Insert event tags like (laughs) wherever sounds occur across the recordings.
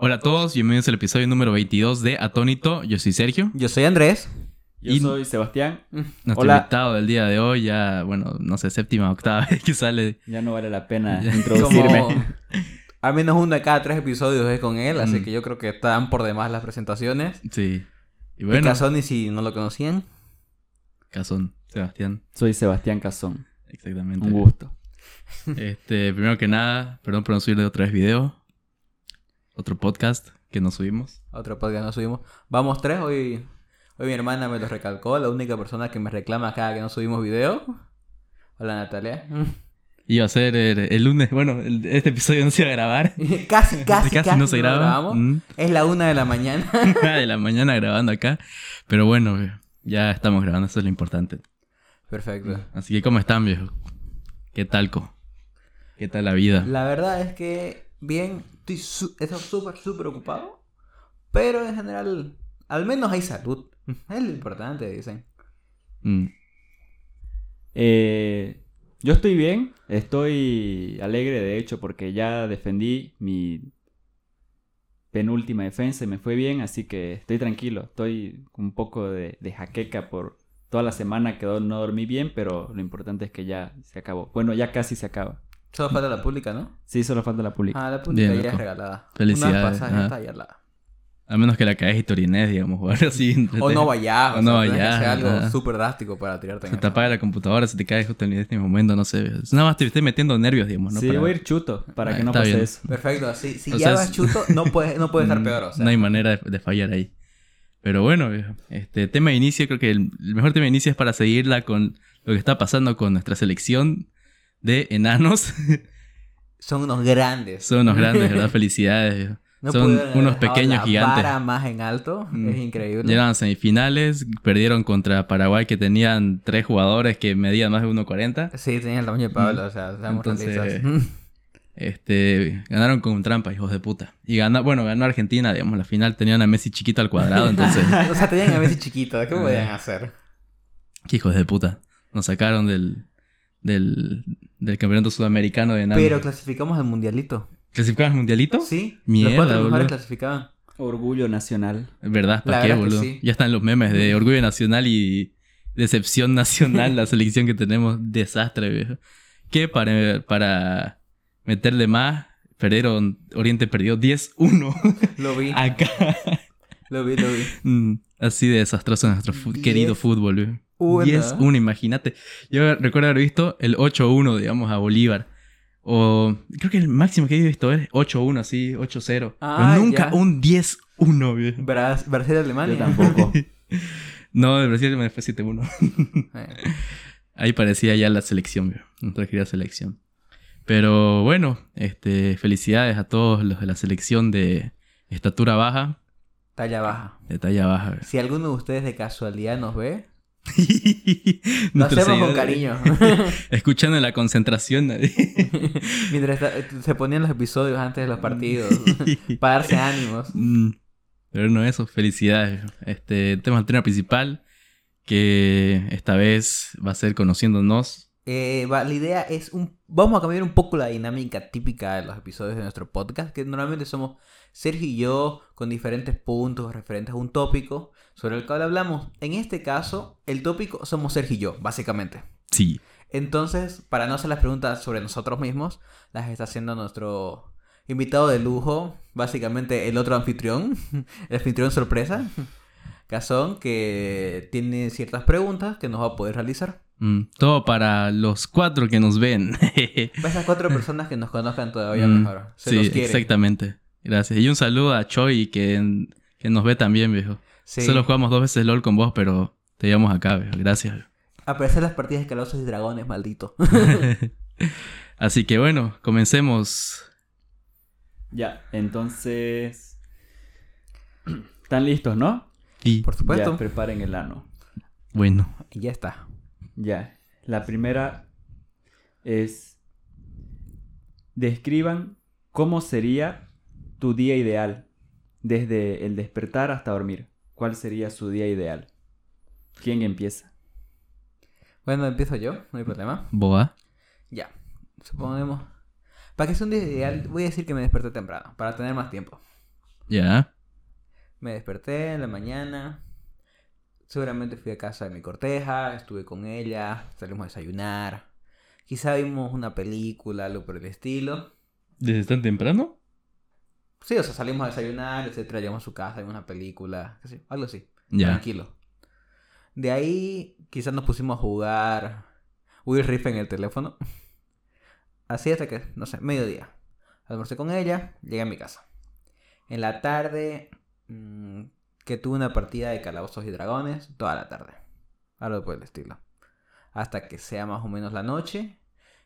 Hola a todos, bienvenidos al episodio número 22 de Atónito. Yo soy Sergio. Yo soy Andrés. Yo Y- soy Sebastián. Nuestro Hola. invitado del día de hoy, ya, bueno, no sé, séptima, octava (laughs) vez que sale. Ya no vale la pena introducirme. Como al menos uno de cada tres episodios es con él, así Mm. que yo creo que están por demás las presentaciones. Sí. Y Bueno. bueno, y si no lo conocían. Casón, Sebastián, Soy Sebastián Cazón. exactamente. Un gusto. Este, primero que nada, perdón por no subirle otra vez video. Otro podcast que no subimos. Otro podcast no subimos. Vamos tres, hoy, hoy mi hermana me lo recalcó, la única persona que me reclama cada que no subimos video. Hola Natalia. Iba a ser el, el lunes, bueno, el- este episodio no se iba a grabar. (laughs) casi, casi, (laughs) casi, no se graba. grabamos. Mm. Es la una de la mañana. (laughs) de la mañana grabando acá. Pero bueno, ya estamos grabando, eso es lo importante. Perfecto. Así que, ¿cómo están, viejo? ¿Qué tal, co? ¿Qué tal la vida? La verdad es que, bien, estoy súper, súper ocupado. Pero en general, al menos hay salud. (laughs) Es lo importante, dicen. Mm. Eh, yo estoy bien. Estoy alegre, de hecho, porque ya defendí mi penúltima defensa y me fue bien. Así que estoy tranquilo. Estoy un poco de, de jaqueca por toda la semana que no dormí bien. Pero lo importante es que ya se acabó. Bueno, ya casi se acaba. Solo falta la pública, ¿no? Sí, solo falta la pública. Ah, la pública Bien, ya es regalada. Felicidades, Una pasaje está la... A menos que la caes y te orines, digamos, (laughs) o algo así. O no vayas. O no sea, tienes que vayas, algo súper drástico para tirarte Se te apaga la computadora, se te cae justo en este momento, no sé. Nada más te estoy metiendo nervios, digamos, ¿no? sí, Para- voy a ir chuto para Ah, que no pase bien. eso. Perfecto, si, si O ya sea, vas chuto, no puede, no puede estar (laughs) peor. O sea. No hay manera de, de fallar ahí. Pero bueno, este tema de inicio, creo que el, el mejor tema de inicio es para seguirla con lo que está pasando con nuestra selección de enanos. (laughs) Son unos grandes. Son unos grandes, ¿verdad? (laughs) Felicidades. No son unos pequeños la gigantes. vara más en alto. Mm. Es increíble. Llegaron a semifinales, perdieron contra Paraguay que tenían tres jugadores que medían más de 1.40. Sí, tenían el tamaño de Pablo, o sea, seamos Mm. Entonces-. (laughs) Este, ganaron con trampa, hijos de puta. Y ganó, bueno, ganó Argentina, digamos, la final tenían a Messi chiquito al cuadrado, entonces, o sea, tenían a Messi chiquito, ¿qué podían hacer? qué hijos de puta. Nos sacaron del, del, del campeonato sudamericano de enanos. Pero clasificamos al mundialito. ¿Clasificaban al mundialito? Sí, Mierda, los cuatro mejores clasificaban. Orgullo nacional. Es verdad, La ¿para qué, boludo? sí. Ya están los memes de orgullo nacional y decepción nacional, la selección que tenemos. Desastre, viejo. Que para, para meterle más, perdieron, Oriente perdió 10-1 Lo vi, (laughs) acá. lo vi, lo vi. Mm, Así de desastroso nuestro querido fútbol, viejo. Uno. 10-1, imagínate. Yo recuerdo haber visto el 8-1, digamos, a Bolívar. O creo que el máximo que he visto es 8-1, así, 8-0. Ah, Pero nunca ya. un 10-1, viejo. Bras- Brasil-Alemania. Yo tampoco. (laughs) No, el Brasil me fue 7-1. Eh, (laughs) Ahí parecía ya la selección, viejo. nuestra querida selección. Pero bueno, este, felicidades a todos los de la selección de estatura baja, Talla baja. de talla baja. viejo. Si alguno de ustedes de casualidad nos ve, (laughs) lo hacemos con cariño. (laughs) Escuchando la concentración. (laughs) Mientras ta- se ponían los episodios antes de los partidos. para darse ánimos. Mm, Pero no eso, felicidades. Este tema del tema principal, que esta vez va a ser conociéndonos. Eh, va, la idea es un... Vamos a cambiar un poco la dinámica típica de los episodios de nuestro podcast, que normalmente somos Sergio y yo con diferentes puntos referentes a un tópico sobre el cual hablamos. En este caso, el tópico somos Sergio y yo, básicamente. Sí. Entonces, para no hacer las preguntas sobre nosotros mismos, las está haciendo nuestro invitado de lujo, básicamente el otro anfitrión, (laughs) el anfitrión sorpresa, (laughs) Cazón, que tiene ciertas preguntas que nos va a poder realizar. Mm, todo para los cuatro que nos ven. (laughs) Para esas cuatro personas que nos conozcan todavía Mm, mejor. Se sí, los exactamente. Gracias. Y un saludo a Choi que, que nos ve también, viejo. Sí. Solo jugamos dos veces LOL con vos, pero te llevamos acá, viejo. Gracias. Apreciar las partidas de calabozos y dragones, maldito. (laughs) Así que bueno, comencemos. Ya, entonces. ¿Están listos, no? Y Por supuesto. Ya, preparen el ano. bueno, Y ya está. Ya. La primera es. Describan cómo sería tu día ideal. Desde el despertar hasta dormir. ¿Cuál sería su día ideal? ¿Quién empieza? Bueno, empiezo yo, no hay problema. Boa. Ya. Suponemos. Para que sea un día ideal, voy a decir que me desperté temprano, para tener más tiempo. Ya. Me desperté en la mañana. Seguramente fui a casa de mi corteja, estuve con ella, salimos a desayunar. Quizá vimos una película, algo por el estilo. ¿Desde tan temprano? Sí, o sea, salimos a desayunar, etcétera, llegamos a su casa, vimos una película, qué sé, algo así. Tranquilo. De ahí quizás nos pusimos a jugar Will Rift en el teléfono. (laughs) Así hasta que, no sé, mediodía. Almorcé con ella, llegué a mi casa. En la tarde, mm, que tuve una partida de calabozos y dragones, toda la tarde. Algo por el estilo. Hasta que sea más o menos la noche.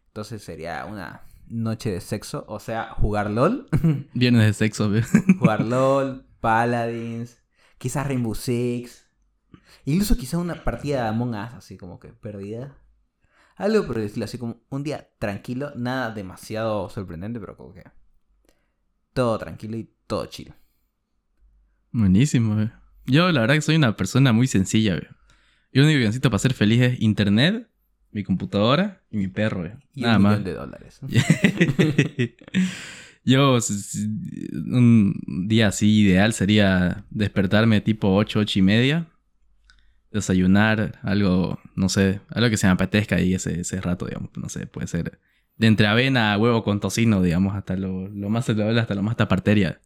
Entonces sería una noche de sexo, o sea, jugar LOL. (laughs) Viernes de sexo, ve. jugar (laughs) LOL, Paladins, quizás Rainbow Six. Incluso quizás una partida de Among Us, así como que perdida. Algo por estilo, así como un día tranquilo, nada demasiado sorprendente, pero como que todo tranquilo y todo chill. Buenísimo, ve. Yo la verdad que soy una persona muy sencilla, ve. Yo lo único que necesito para ser feliz es internet, mi computadora y mi perro, ve. Y Nada un más. millón de dólares. (laughs) Yo, un día así ideal sería despertarme tipo 8, 8 y media, desayunar algo, no sé, algo que se me apetezca ahí ese, ese rato, digamos, no sé, puede ser de entre avena, huevo con tocino, digamos, hasta lo, lo más saludable, hasta lo más taparteria.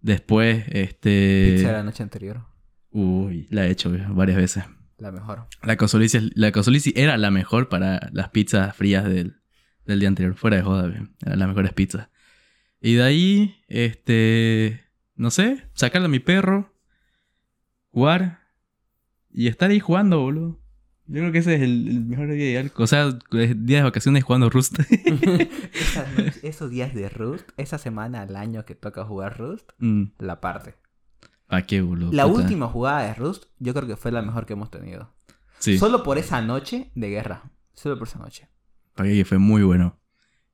Después, este... Pizza la noche anterior. Uy, la he hecho varias veces. La mejor. La Cosolici, la Cosolici era la mejor para las pizzas frías del, del día anterior. Fuera de joda, bien. Eran las mejores pizzas. Y de ahí, este. No sé, sacarle a mi perro, jugar y estar ahí jugando, boludo. Yo creo que ese es el, el mejor día ideal. O sea, días de vacaciones jugando Rust. (laughs) (laughs) Esos días de Rust, esa semana al año que toca jugar Rust, mm, la parte. ¿Para qué, boludo? La Puta. última jugada de Rust, yo creo que fue la mejor que hemos tenido. Sí, Solo por esa noche de guerra. Solo por esa noche. para que fue muy bueno.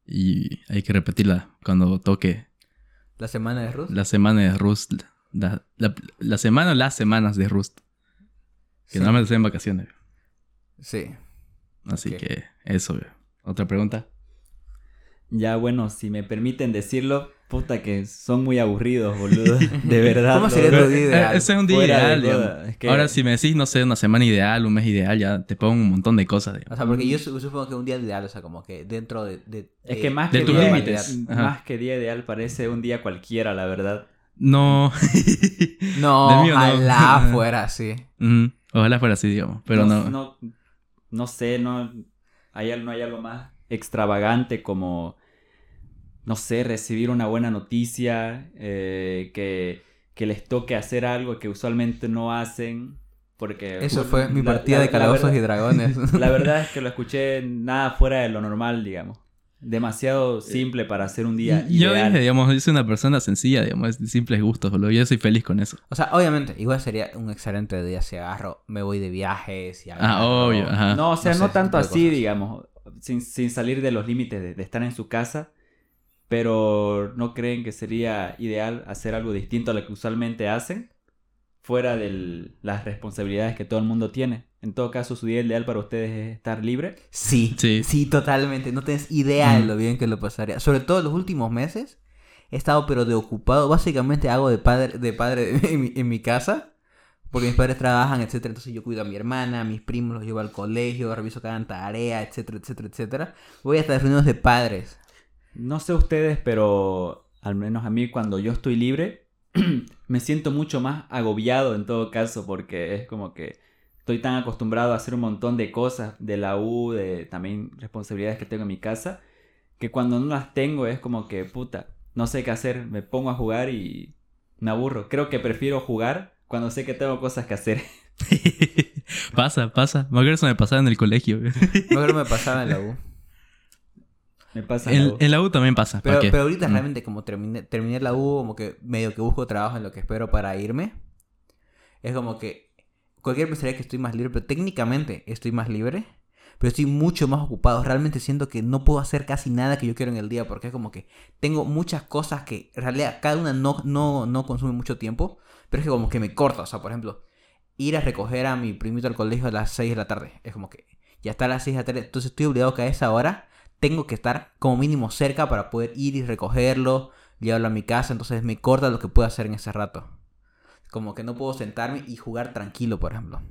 Y hay que repetirla cuando toque La semana de Rust. La semana de Rust. La, la- la semana o las semanas de Rust. Que Sí. normalmente se en vacaciones. Sí. Así que eso. Otra pregunta. Ya, bueno, si me permiten decirlo, puta que son muy aburridos, boludo. (laughs) De verdad. ¿Cómo sería tu día ideal? Eh, ese es un día Fuera ideal, joda, digamos. es que- Ahora, si me decís, no sé, una semana ideal, un mes ideal, ya te pongo un montón de cosas. O digamos. sea, porque yo su- supongo que un día ideal, o sea, como que dentro de... de- Es que más de que tus día- límites. Ajá. Más que día ideal parece un día cualquiera, la verdad. No. No, (laughs) mío no. ojalá (laughs) fuera así. Ojalá fuera así, digamos. Pero no. no, no sé, no hay, no hay algo más extravagante como, no sé, recibir una buena noticia, eh, que, que les toque hacer algo que usualmente no hacen. Porque Eso fue mi partida la- de la calabozos verdad- y dragones. (laughs) La verdad es que lo (laughs) escuché nada fuera de lo normal, digamos. Demasiado simple para hacer un día yo ideal. dije, digamos, yo soy una persona sencilla, digamos, de simples gustos, boludo. Yo soy feliz con eso. O sea, obviamente, igual sería un excelente día si agarro, me voy de viajes y Ah, agarro- obvio, ajá. No, o sea, No no, sé, tanto así, digamos, sin, sin salir de los límites de, de estar en su casa, pero ¿no creen que sería ideal hacer algo distinto a lo que usualmente hacen? Fuera de las responsabilidades que todo el mundo tiene. En todo caso, su día ideal para ustedes es estar libre. Sí, Sí. sí, totalmente. No tienes idea de Mm. lo bien que lo pasaría. Sobre todo los últimos meses he estado pero de ocupado. Básicamente hago de padre, de padre (laughs) en, mi, en mi casa. Porque mis padres trabajan, etcétera. Entonces yo cuido a mi hermana, a mis primos, los llevo al colegio, reviso hagan tarea, etcétera, etcétera, etcétera. Voy hasta reuniones de padres. No sé ustedes, pero al menos a mí cuando yo estoy libre, (clears throat) me siento mucho más agobiado en todo caso, porque es como que estoy tan acostumbrado a hacer un montón de cosas de la U, de también responsabilidades que tengo en mi casa, que cuando no las tengo es como que, puta, no sé qué hacer, me pongo a jugar y me aburro. Creo que prefiero jugar cuando sé que tengo cosas que hacer. (laughs) pasa, pasa. Me acuerdo eso me pasaba en el colegio. Yo creo que me pasaba en la U. Me pasa En, algo. en la U también pasa. ¿para Pero, qué? pero ahorita Mm. realmente como terminé, terminé la U, como que medio que busco trabajo en lo que espero para irme. Es como que cualquier pensaría que estoy más libre, pero técnicamente estoy más libre. Pero estoy mucho más ocupado. Realmente siento que no puedo hacer casi nada que yo quiero en el día. Porque es como que tengo muchas cosas que en realidad cada una no, no, no consume mucho tiempo. Pero es que como que me corta. O sea, por ejemplo, ir a recoger a mi primito al colegio a las 6 de la tarde. Es como que ya está a las 6 de la tarde. Entonces estoy obligado que a esa hora tengo que estar como mínimo cerca para poder ir y recogerlo, llevarlo a mi casa, entonces me corta lo que puedo hacer en ese rato. Como que no puedo sentarme y jugar tranquilo, por ejemplo.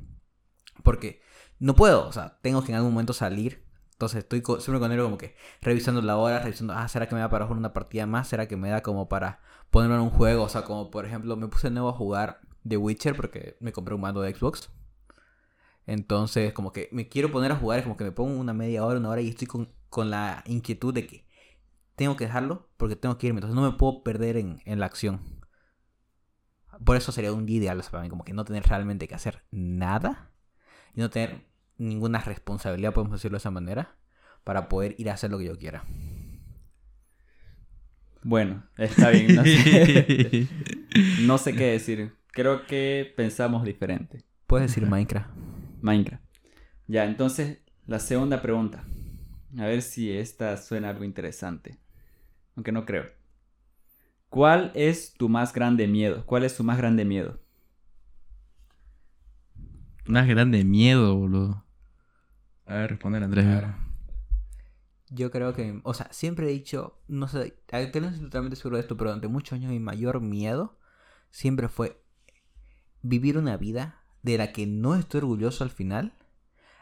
Porque no puedo, o sea, tengo que en algún momento salir. Entonces estoy siempre con él como que revisando la hora, revisando, ah, ¿será que me da para jugar una partida más? ¿Será que me da como para ponerlo en un juego? O sea, como por ejemplo, me puse nuevo a jugar The Witcher porque me compré un mando de Xbox. Entonces, como que me quiero poner a jugar, es como que me pongo una media hora, una hora y estoy con, con la inquietud de que tengo que dejarlo porque tengo que irme. Entonces no me puedo perder en, en la acción. Por eso sería un día ideal para mí, como que no tener realmente que hacer nada y no tener ninguna responsabilidad, podemos decirlo de esa manera, para poder ir a hacer lo que yo quiera. Bueno, está bien. No sé, (laughs) no sé qué decir. Creo que pensamos diferente. Puedes decir Minecraft. Minecraft. Ya, entonces, la segunda pregunta. A ver si esta suena algo interesante. Aunque no creo. ¿Cuál es tu más grande miedo? ¿Cuál es tu más grande miedo? Más grande miedo, boludo. A ver, responder Andrés. Yo creo que, o sea, siempre he dicho, no sé, que no estoy totalmente seguro de esto, pero durante muchos años mi mayor miedo siempre fue vivir una vida de la que no estoy orgulloso al final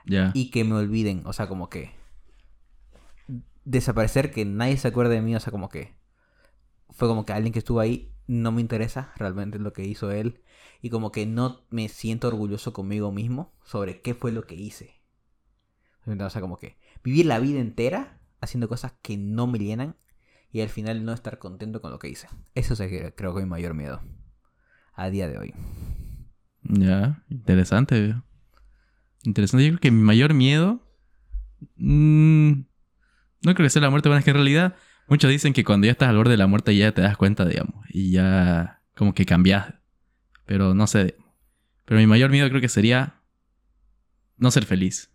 Ya. y que me olviden, o sea, como que desaparecer, que nadie se acuerde de mí, o sea, como que fue como que alguien que estuvo ahí no me interesa realmente lo que hizo él y como que no me siento orgulloso conmigo mismo sobre qué fue lo que hice. O sea, como que vivir la vida entera haciendo cosas que no me llenan y al final no estar contento con lo que hice. Eso es creo que mi mayor miedo a día de hoy. Ya, interesante. Interesante. Yo creo que mi mayor miedo. mm, no creo que sea la muerte, bueno, es que en realidad muchos dicen que cuando ya estás al borde de la muerte ya te das cuenta, digamos, y ya como que cambias. Pero no sé. Pero mi mayor miedo creo que sería no ser feliz.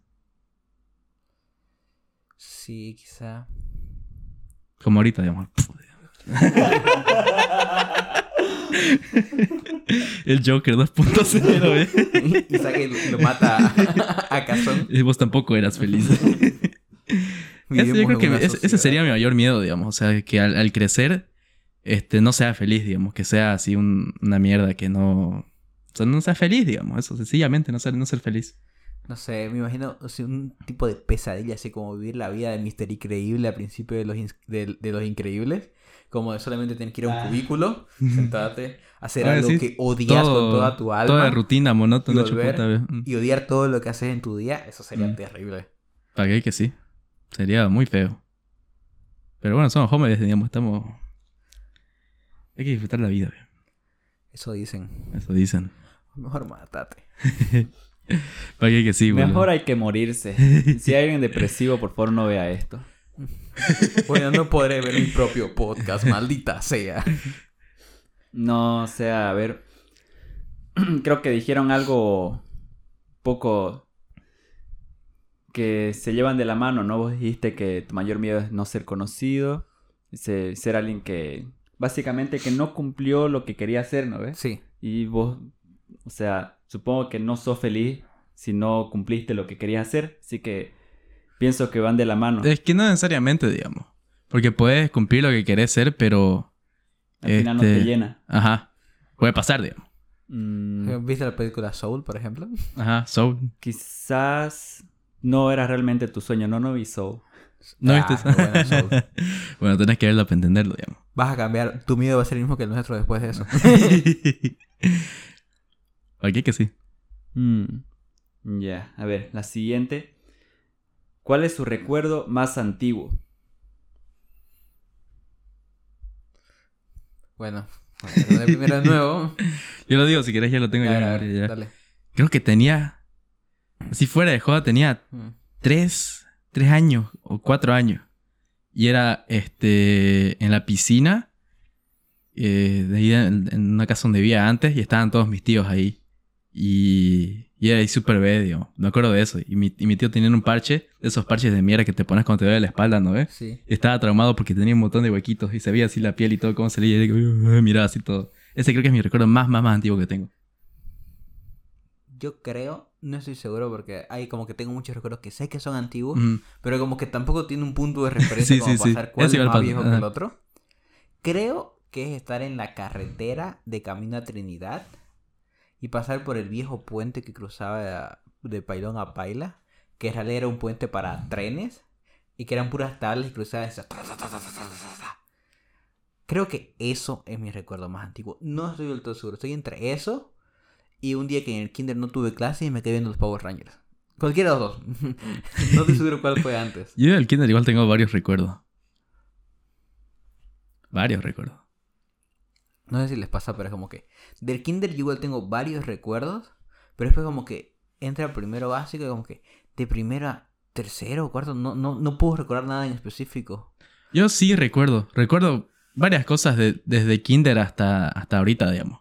Sí, quizá. Como ahorita, digamos. (laughs) El Joker 2.0, ¿eh? y lo mata a, Cazón. Y vos tampoco eras feliz. (laughs) Ese, yo creo que ese, ese sería mi mayor miedo, digamos. O sea, que al, al crecer este, no sea feliz, digamos. Que sea así un- una mierda que no... O sea, no sea feliz, digamos. Eso, sencillamente, no ser, no ser feliz. No sé, me imagino o sea, un tipo de pesadilla, así como vivir la vida de Mister Increíble al principio de los, de, de los Increíbles. Como de solamente tener que ir a un cubículo, (laughs) sentarte, hacer Ah, algo sí, que odias con toda tu alma. Toda rutina monótona, y hecho volver, puta, ve. y odiar todo lo que haces en tu día, eso sería Mm. terrible. ¿Para qué que sí? Sería muy feo. Pero bueno, somos jóvenes, digamos, estamos... Hay que disfrutar la vida, ve. Eso dicen. Eso dicen. Mejor mátate. ¿Para (laughs) qué que sí? Mejor hay que morirse. (laughs) Si hay alguien depresivo, por favor no vea esto. (laughs) Bueno, no podré ver mi propio podcast, maldita sea. No, o sea, a ver. (clears throat) Creo que dijeron algo poco que se llevan de la mano, ¿no? Vos dijiste que tu mayor miedo es no ser conocido, se- ser alguien que básicamente que no cumplió lo que quería hacer, ¿no ves? Sí. Y vos, o sea, supongo que no sos feliz si no cumpliste lo que querías hacer, así que pienso que van de la mano. Es que no necesariamente, digamos. Porque puedes cumplir lo que querés ser, pero... Al final no te este, llena. Ajá. Puede pasar, digamos. Mm, ¿Viste la película Soul, por ejemplo? Ajá, Soul. quizás no era realmente tu sueño, no, no vi Soul. ¿No Ah, viste qué buena Soul. (laughs) bueno, tenés que verlo para entenderlo, digamos. Vas a cambiar, tu miedo va a ser el mismo que el nuestro después de eso. (laughs) (laughs) ¿Para qué que sí? Mm, Ya, a ver, la siguiente. ¿Cuál es su recuerdo más antiguo? Bueno, bueno, de primero de nuevo. Yo lo digo, si querés ya lo tengo A yo en ver, a ver, memoria ya. dale. Creo que tenía... Si fuera de joda, tenía Mm. tres, tres años o cuatro años. Y era este en la piscina, eh, de ahí en, en una casa donde vivía antes, y estaban todos mis tíos ahí. Y, y era ahí súper digamos. Me acuerdo de eso. Y mi, y mi tío tenía un parche, de esos parches de mierda que te pones cuando te duele la espalda, ¿no ves? Sí. Y estaba traumado porque tenía un montón de huequitos y se veía así la piel y todo, cómo se leía. Y miraba así todo. Ese creo que es mi recuerdo más, más, más antiguo que tengo. Yo creo, no estoy seguro porque hay como que tengo muchos recuerdos que sé que son antiguos, pero como que tampoco tiene un punto de referencia Sí, como sí, para sí. cuál es más viejo que el otro. Creo que es estar en la carretera de camino a Trinidad y pasar por el viejo puente que cruzaba de Pailón a Paila, que en realidad era un puente para trenes y que eran puras tablas y cruzaban esas- Creo que eso es mi recuerdo más antiguo. No estoy del todo seguro. Estoy entre eso y un día que en el kinder no tuve clase y me quedé viendo los Power Rangers. Cualquiera de los dos. (laughs) no estoy seguro cuál fue antes. Yo del kinder igual tengo varios recuerdos. Varios recuerdos. No sé si les pasa, pero es como que del kinder yo igual tengo varios recuerdos, pero después como que entra primero básico y como que de primero a tercero o cuarto no, no, no puedo recordar nada en específico. Yo sí recuerdo. Recuerdo varias cosas de- desde kinder hasta, hasta ahorita, digamos.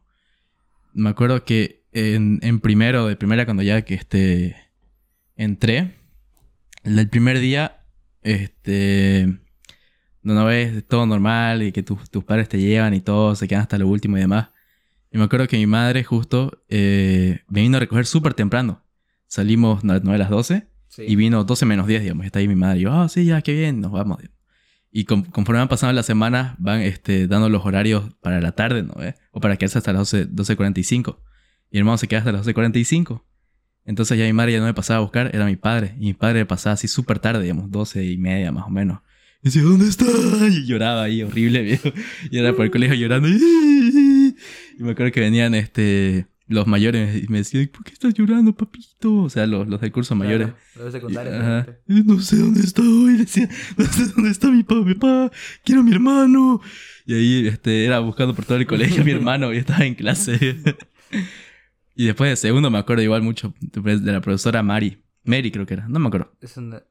Me acuerdo que en, en primero, de primera, cuando ya que este, entré, el primer día, este, no ves todo normal y que tus tus padres te llevan y todo, se quedan hasta lo último y demás. Y me acuerdo que mi madre justo eh, me vino a recoger súper temprano. Salimos a las 9 a las 12 Sí. y vino 12 menos 10, digamos. y Está ahí mi madre. Y yo, ah, sí, ya, qué bien, nos vamos. digamos. Y con- conforme van pasando las semanas, van este, dando los horarios para la tarde, ¿no? ve? O para quedarse hasta las 12, 12.45. Y mi hermano se queda hasta las 12.45. Entonces ya mi madre ya no me pasaba a buscar, era mi padre. Y mi padre me pasaba así súper tarde, digamos, 12 y media más o menos. Y decía, ¿dónde está? Y lloraba ahí, horrible, viejo. Y era por el colegio llorando. Y me acuerdo que venían este, los mayores y me decían, ¿por qué estás llorando, papito? O sea, los, los del curso mayores. Claro, los secundarios. Ajá. obviamente. No sé dónde está hoy, decía, no sé dónde está mi papá, mi papá, quiero a mi hermano. Y ahí este, era buscando por todo el colegio a mi hermano y estaba en clase. Y después de segundo me acuerdo igual mucho de la profesora Mari. Mary creo que era, no me acuerdo. Es una-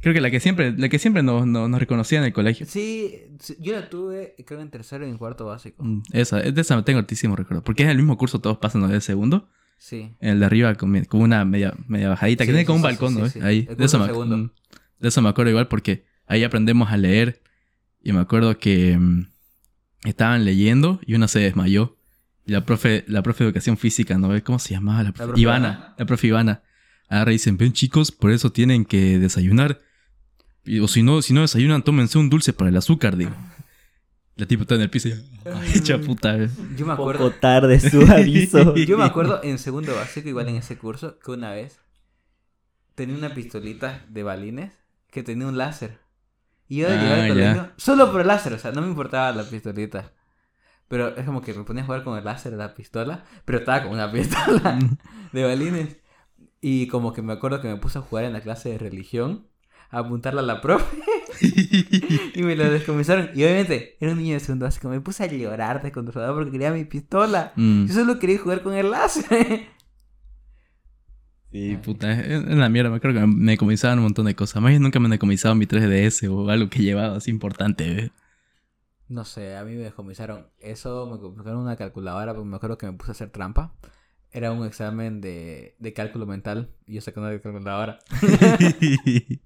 Creo que la que siempre, la que siempre nos, nos, nos reconocía en el colegio. Sí, yo la tuve creo en tercero y en cuarto básico. Mm, Esa, de esa tengo altísimo recuerdo. Porque es el mismo curso, todos pasan los de segundo. Sí. En el de arriba con, con una media, media bajadita, que Sí, tiene sí, como un balcón, ¿no? Ahí. El De eso, me, segundo. mm, de eso me acuerdo igual porque ahí aprendemos a leer. Y me acuerdo que mm, estaban leyendo y una se desmayó. Y la profe, la profe de educación física, ¿no? ¿Cómo se llamaba la profe? profe Ivana. Ivana. La profe Ivana. Ahora dicen, ven chicos, por eso tienen que desayunar. Y- o si no, si no desayunan, tómense un dulce para el azúcar, digo. La tipo está en el piso y hecha (laughs) puta. eh. Yo me Un acuerdo. poco tarde su (laughs) aviso. Yo me acuerdo en segundo básico, igual en ese curso, que una vez tenía una pistolita de balines que tenía un láser. Y yo de llegar Ah, al ya. colegio solo por el láser, o sea, no me importaba la pistolita. Pero es como que me ponía a jugar con el láser de la pistola, pero estaba con una (laughs) pistola de balines. Y como que me acuerdo que me puse a jugar en la clase de religión, a apuntarla a la profe, (laughs) y me lo descomisaron. Y obviamente, era un niño de segundo básico, me puse a llorar descontrolado porque quería mi pistola. Mm. Yo solo quería jugar con el láser. (laughs) Sí, puta, es la mierda. Me creo que me decomisaban un montón de cosas. Más nunca me decomisaban mi 3DS o algo que llevaba así importante. ¿eh? No sé, a mí me descomisaron eso, me descomisaron una calculadora, porque me acuerdo que me puse a hacer trampa. Era un examen de, de cálculo mental y yo saqué una calculadora. (laughs)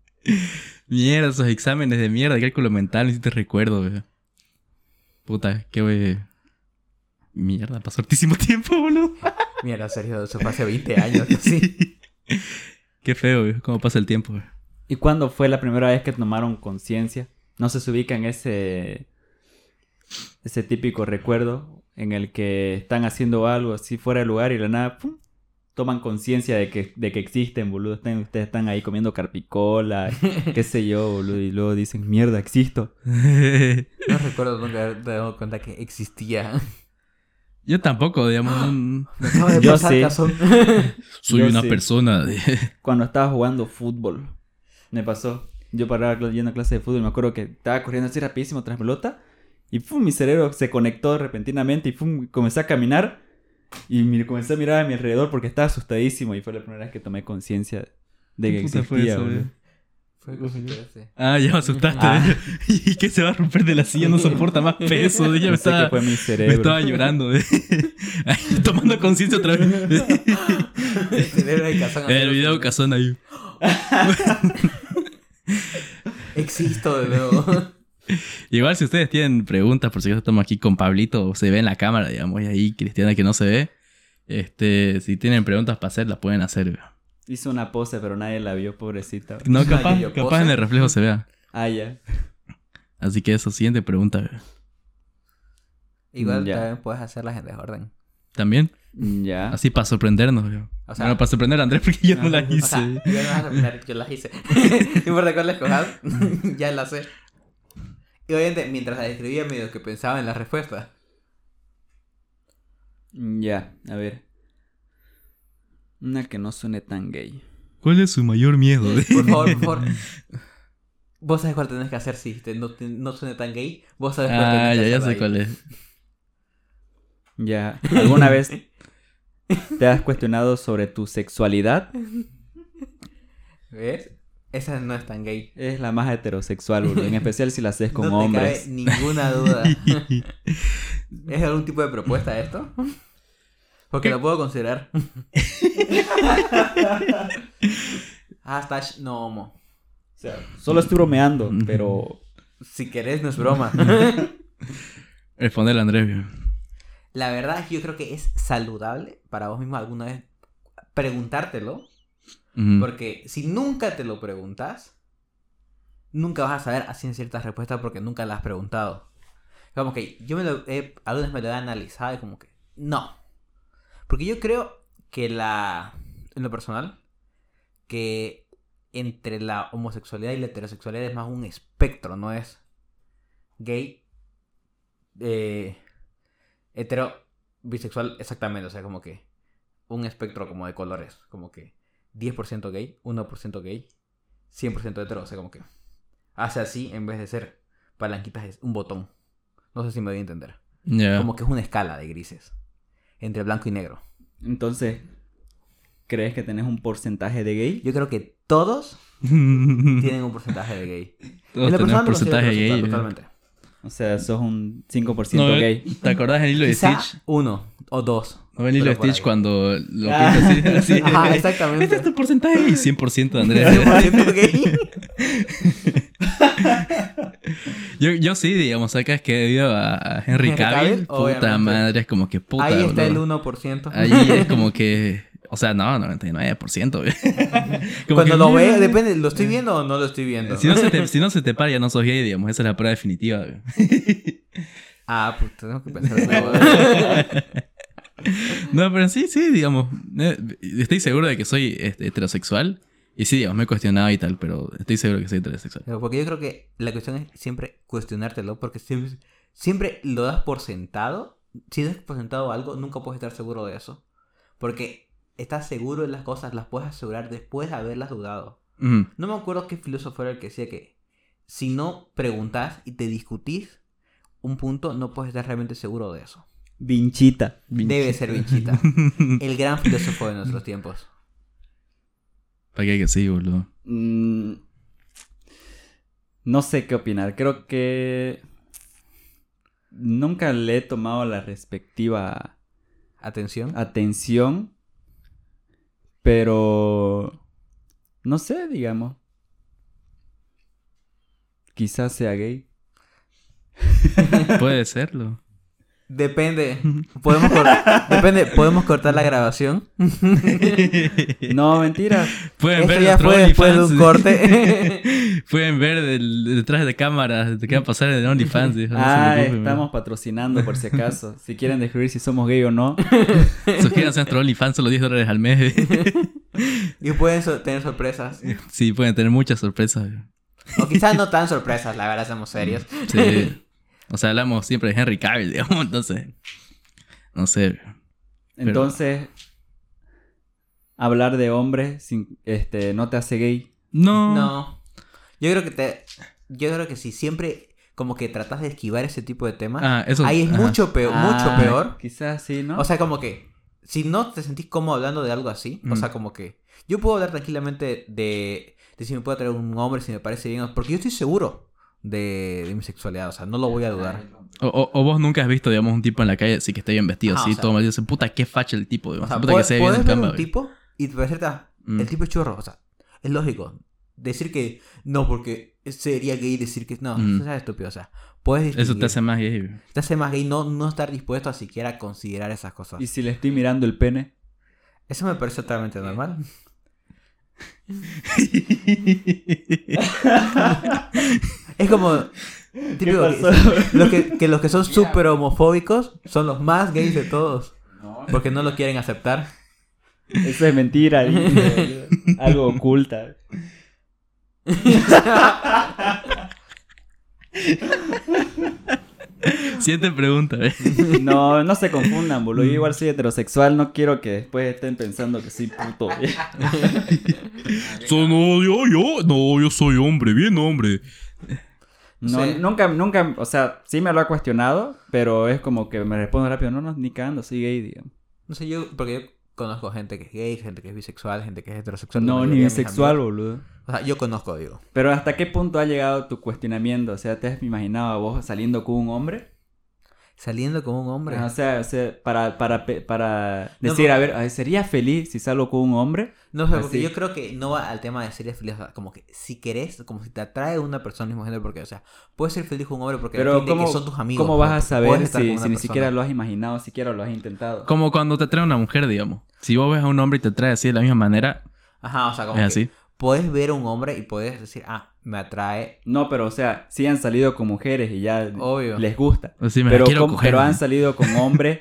mierda, esos exámenes de mierda, cálculo mental, ni si te recuerdo, ¿eh? Puta, qué wey. Mierda, pasó hartísimo (laughs) tiempo, boludo. Mira, Sergio, eso fue hace 20 años, así. (laughs) Qué feo, ¿eh? cómo pasa el tiempo. ¿eh? ¿Y cuándo fue la primera vez que tomaron conciencia? No se ubican ese ese típico recuerdo en el que están haciendo algo así fuera de lugar y de la nada ¡pum! toman conciencia de que, de que existen, boludo. Están- ustedes están ahí comiendo carpicola, (laughs) qué sé yo, boludo, y luego dicen, mierda, existo. (laughs) No recuerdo nunca haber dado cuenta que existía. Yo tampoco, digamos, no- Me acaba de (laughs) Yo soy Yo una sí. persona de... Cuando estaba jugando fútbol, me pasó. Yo paraba yendo a clase de fútbol, me acuerdo que estaba corriendo así rapidísimo tras pelota y ¡pum! mi cerebro se conectó repentinamente y ¡pum! comencé a caminar y mi- comencé a mirar a mi alrededor porque estaba asustadísimo y fue la primera vez que tomé conciencia de que ¿Qué puta fue existía, eso, boludo. eh? Fue cosita ese. Ah, ya me asustaste. Ah. ¿eh? (laughs) Y que se va a romper de la silla, no soporta más (laughs) peso. Ya me Pensé que estaba, fue mi me estaba llorando. ¿eh? (laughs) Tomando conciencia otra vez. El cerebro de cazón. El video Cazón ahí. Existo de nuevo. (laughs) Igual si ustedes tienen preguntas, por si acaso estamos aquí con Pablito, o se ve en la cámara, digamos, y ahí Cristiana que no se ve. Este, si tienen preguntas para hacer, las pueden hacer. Hizo una pose, pero nadie la vio, pobrecita. No, capaz, capaz en el reflejo se vea. (laughs) Ah, ya. Así que eso, siguiente pregunta. Igual Ya. también puedes hacerlas en desorden. También. Ya. Así para sorprendernos. yo. O sea- bueno, para sorprender a Andrés porque yo no las O hice. sea, yo no las hice. (laughs) no importa cuál la escojas, ya las sé. Y obviamente, mientras la escribía, medio que pensaba en la respuesta. Ya, a ver. Una que no suene tan gay. ¿Cuál es su mayor miedo? Por favor, por (laughs) favor. Vos sabés cuál tenés que hacer si te- no, te- no suene tan gay. Vos sabés cuál ah, tenés que ya, ya hacer sé ahí. cuál es. Ya. ¿Alguna vez (laughs) te has cuestionado sobre tu sexualidad? ¿Ves? Esa no es tan gay. Es la más heterosexual, boludo. En especial si la haces con (laughs) no te hombres. cabe ninguna duda. (laughs) ¿Es algún tipo de propuesta esto? Porque lo puedo considerar. (laughs) Hashtag no homo. O sea, solo estoy bromeando, pero Si querés, no es broma. Responder a Andrés. La verdad es que yo creo que es saludable para vos mismo alguna vez preguntártelo. Porque si nunca te lo preguntas, nunca vas a saber así ciertas respuestas porque nunca las has preguntado. Como que yo me lo he, algunas me lo he analizado y como que no. Porque yo creo que la, en lo personal, que entre la homosexualidad y la heterosexualidad es más un espectro, no es gay, eh, hetero, bisexual, exactamente. O sea, como que un espectro como de colores, como que 10% gay, 1% gay, 100% hetero. O sea, como que hace así en vez de ser palanquitas, es un botón. No sé si me voy a entender. Como que es una escala de grises. Entre blanco y negro. entonces, ¿crees que tenés un porcentaje de gay? Yo creo que todos (laughs) tienen un porcentaje de gay. (laughs) Todos tenemos considero porcentaje gay. heterosexual, yo. Totalmente. O sea, sos un 5% No, gay. ¿Te acordás del hilo de Stitch? uno o dos. ¿No pero por Stitch cuando lo Ah. pinta así? así. (laughs) Ajá, Este exactamente. es tu porcentaje y 100% de Andrés. 100% gay. (laughs) Yo, yo sí, digamos, acá es que debido a Henry Henry Cavill, Cavill, puta madre, es como que puta. Ahí está el boludo. 1%. Ahí es (laughs) como que. O sea, no, 99%. güey. Como Cuando que, lo ve, mira, depende, ¿lo estoy viendo o no lo estoy viendo? Si no, se te, si no se te para, ya no sos gay, digamos. Esa es la prueba definitiva. Ah, pues tengo que pensar. (laughs) No, pero sí, sí, digamos. eh, Estoy seguro de que soy este, heterosexual. Y sí, digamos, me he cuestionado y tal, pero estoy seguro que soy heterosexual. Pero Porque yo creo que la cuestión es siempre cuestionártelo, porque siempre, siempre lo das por sentado. Si das por sentado algo, nunca puedes estar seguro de eso. Porque estás seguro de las cosas, las puedes asegurar después de haberlas dudado. No me acuerdo qué filósofo era el que decía que si no preguntas y te discutís un punto, no puedes estar realmente seguro de eso. Vinchita. Debe ser Vinchita, (laughs) el gran filósofo de nuestros tiempos. ¿Para qué que sí, boludo? Mm, no sé qué opinar. Creo que nunca le he tomado la respectiva Atención. atención. Pero no sé, digamos. Quizás sea gay. Puede serlo. Depende. (laughs) Podemos, cor- Depende. ¿Podemos cortar la grabación? (laughs) No, mentira. Pueden Esto ver ya fue después de un corte. (laughs) Pueden ver detrás de cámaras, te quedan pasar en OnlyFans. no Ah, estamos patrocinando por si acaso. Si quieren descubrir si somos gay o no. Suscríbanse a nuestro OnlyFans, solo 10 dólares al mes. y pueden so- tener sorpresas. sí, pueden tener muchas sorpresas. O quizás no tan sorpresas, la verdad, seamos serios. Sí. O sea, hablamos siempre de Henry Cavill, (laughs) digamos, entonces. No sé. Entonces, hablar de hombres sin, este, no te hace gay. No. No. Yo creo que te. Yo creo que si siempre como que tratas de esquivar ese tipo de temas, Ah, eso. ahí es ajá. mucho peor, Ah, mucho peor. Quizás sí, ¿no? O sea, como que si no te sentís cómodo hablando de algo así, o Mm. sea, como que yo puedo hablar tranquilamente de, de si me puede traer un hombre, si me parece bien, porque yo estoy seguro de, de mi sexualidad, o sea, no lo voy a dudar. O, o- o vos nunca has visto, digamos, un tipo en la calle así que esté bien vestido, Ajá, así, o todo mal. Dice, puta, qué facha el tipo, O digamos. sea, puta que se ve bien ver un tipo y te parece, Mm. el tipo es churro, o sea, es lógico. Decir que no, porque sería gay decir que no, Mm. eso es estúpido, o sea, puedes Eso te hace más gay, te hace más gay no, no estar dispuesto a siquiera a considerar esas cosas. Y si le estoy mirando el pene. Eso me parece totalmente normal. (laughs) (laughs) Es como, (laughs) Típico que- (laughs) los que, que los que son súper homofóbicos son los más gays de todos. No, Porque no lo quieren aceptar. eso es mentira. (laughs) Algo oculta. Siguiente pregunta, ¿eh? No, no se confundan, boludo. Yo igual soy heterosexual, no quiero que después estén pensando que soy puto. So, no, yo, yo, no, yo soy hombre, bien hombre. (laughs) No, Sí. nunca, nunca, o sea, sí me lo ha cuestionado, pero es como que me respondo rápido, no, no, ni cagando, soy gay, digamos. No sé, yo, porque yo conozco gente que es gay, gente que es bisexual, gente que es heterosexual. No, ni bisexual, boludo. O sea, yo conozco, digo. Pero ¿hasta qué punto ha llegado tu cuestionamiento? O sea, ¿te has imaginado a vos saliendo con un hombre? Saliendo con un hombre. O sea, o sea, para, para, para No, decir, no. a ver, ¿sería feliz si salgo con un hombre? No sé, porque yo creo que no va al tema de ser feliz. O sea, como que si querés, como si te atrae una persona del mismo género, porque, o sea, puedes ser feliz con un hombre porque Pero ¿cómo, que son tus amigos. ¿cómo vas a Porque saber si, si ni persona. siquiera lo has imaginado, siquiera lo has intentado? Como cuando te trae una mujer, digamos. Si vos ves a un hombre y te trae así de la misma manera, Ajá, o sea, como es que así. Puedes ver a un hombre y puedes decir, ah, me atrae. No, pero o sea, sí han salido con mujeres y ya Obvio. les gusta. Sí, me Pero, quiero ¿cómo- coger. pero han salido con (laughs) hombres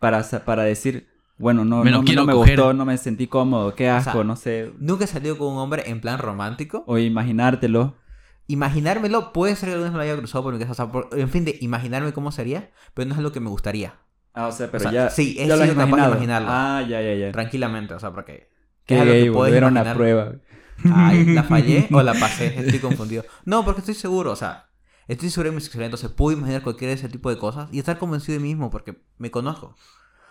para, para decir, bueno, no, Me no, quiero no me gustó, no me sentí cómodo, qué asco, sea, no sé. Nunca he salido con un hombre en plan romántico. O imaginártelo. Imaginármelo, puede ser que alguna vez me lo haya cruzado por mi casa. O sea, por- en fin, de imaginarme cómo sería, pero no es lo que me gustaría. Ah, o sea, pero O sea, ya. sí, he ya sido capaz de imaginarlo. Ah, ya, ya, ya. Tranquilamente, o sea, porque. Qué es algo que gay, puedes volvieron a prueba. Ay, ¿la (laughs) fallé o la pasé? Estoy confundido. No, porque estoy seguro, o sea, estoy seguro de mi sexualidad, entonces puedo imaginar cualquier de ese tipo de cosas y estar convencido de mí mismo porque me conozco.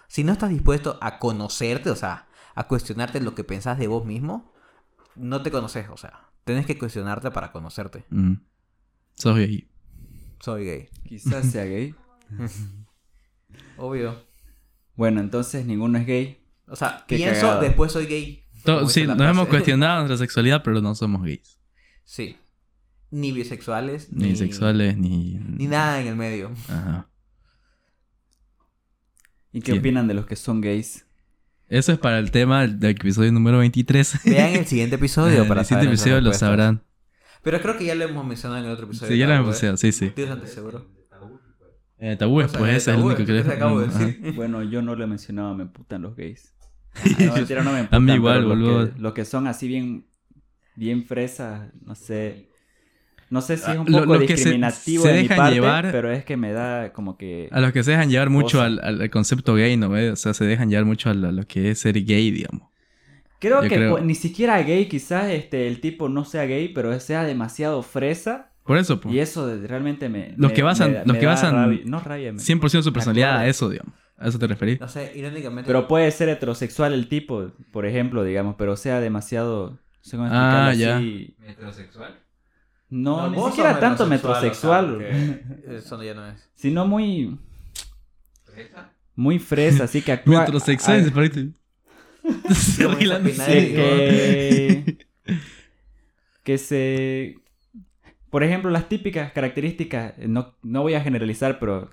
Si no estás dispuesto a conocerte, o sea, a cuestionarte lo que pensás de vos mismo, no te conoces, o sea, tenés que cuestionarte para conocerte. Mm. Sos gay. Soy gay. Quizás sea gay. Obvio. Bueno, entonces ninguno es gay. O sea, Qué pienso, después soy gay. To- sí, nos hemos cuestionado nuestra sexualidad, pero no somos gays. Sí. Ni bisexuales, Ni, sexuales, ni... Ni nada en el medio. Ajá. ¿Y qué Sí. opinan de los que son gays? Eso es para el tema del episodio número 23. Vean el siguiente episodio para el siguiente episodio lo sabrán. Pero creo que ya lo hemos mencionado en el otro episodio. Sí, ya lo hemos mencionado, sí, sí. Bastante seguro. Eh, tabúes, O sea, pues ese es el único que eso le acabo de Ajá. decir. Bueno, yo no lo he mencionado, me putan los gays. No, (laughs) mentira, no me A emputan, mí igual, boludo. que, los que son así bien, bien fresas, no sé. No sé si es un Ah, Lo- poco que se- discriminativo se de mi dejan parte, llevar- pero es que me da como que... A los que se dejan llevar mucho al, al- concepto gay, ¿no? ve? O sea, se dejan llevar mucho a lo, a lo que es ser gay, digamos. Creo yo que creo- pues, ni siquiera gay, quizás este, el tipo no sea gay, pero sea demasiado fresa. Por eso. Y eso realmente me... Los me- que basan- me los me que basan rabia. No rabia, me- 100% de su personalidad a eso, digamos. ¿A eso te referís? No sé, irónicamente. Pero puede ser heterosexual el tipo, por ejemplo, digamos, pero sea demasiado... No sé cómo Ah, explicarlo ya. así. ¿Heterosexual? No, ni vos siquiera tanto metrosexual, o sea, (laughs) Eso ya no es. sino muy muy fresa, así que (laughs) actúa Metrosexual, se parece. (laughs) Que, que se por ejemplo, las típicas características, no, no voy a generalizar, pero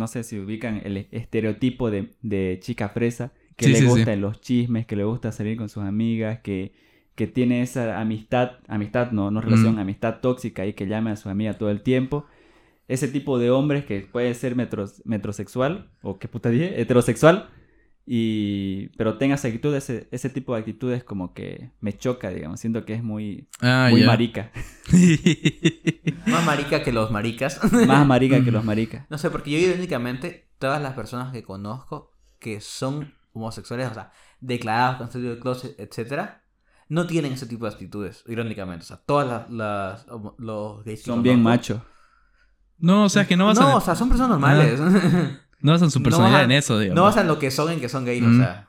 no sé si ubican el estereotipo de, de chica fresa, que Sí, le sí, sí. gustan los chismes, que le gusta salir con sus amigas, que, que tiene esa amistad, amistad no, no relación, Mm. amistad tóxica y que llame a su amiga todo el tiempo. Ese tipo de hombres que puede ser metros, metrosexual, o qué puta dije, heterosexual, y pero tenga esa actitud, ese, ese tipo de actitudes como que me choca, digamos, siento que es muy, Ah, muy marica, (laughs) Más marica que los maricas. más marica que los maricas. No sé, porque yo irónicamente, todas las personas que conozco que son homosexuales, o sea, declarados con salido del closet, etcétera, no tienen ese tipo de actitudes, irónicamente. O sea, todas las, las los gays Son bien machos. No, o sea, es que no basan, No, o sea, son personas normales. (laughs) no basan su no personalidad basan- en eso, digamos. no basan lo que son en que son gays, Mm. o sea.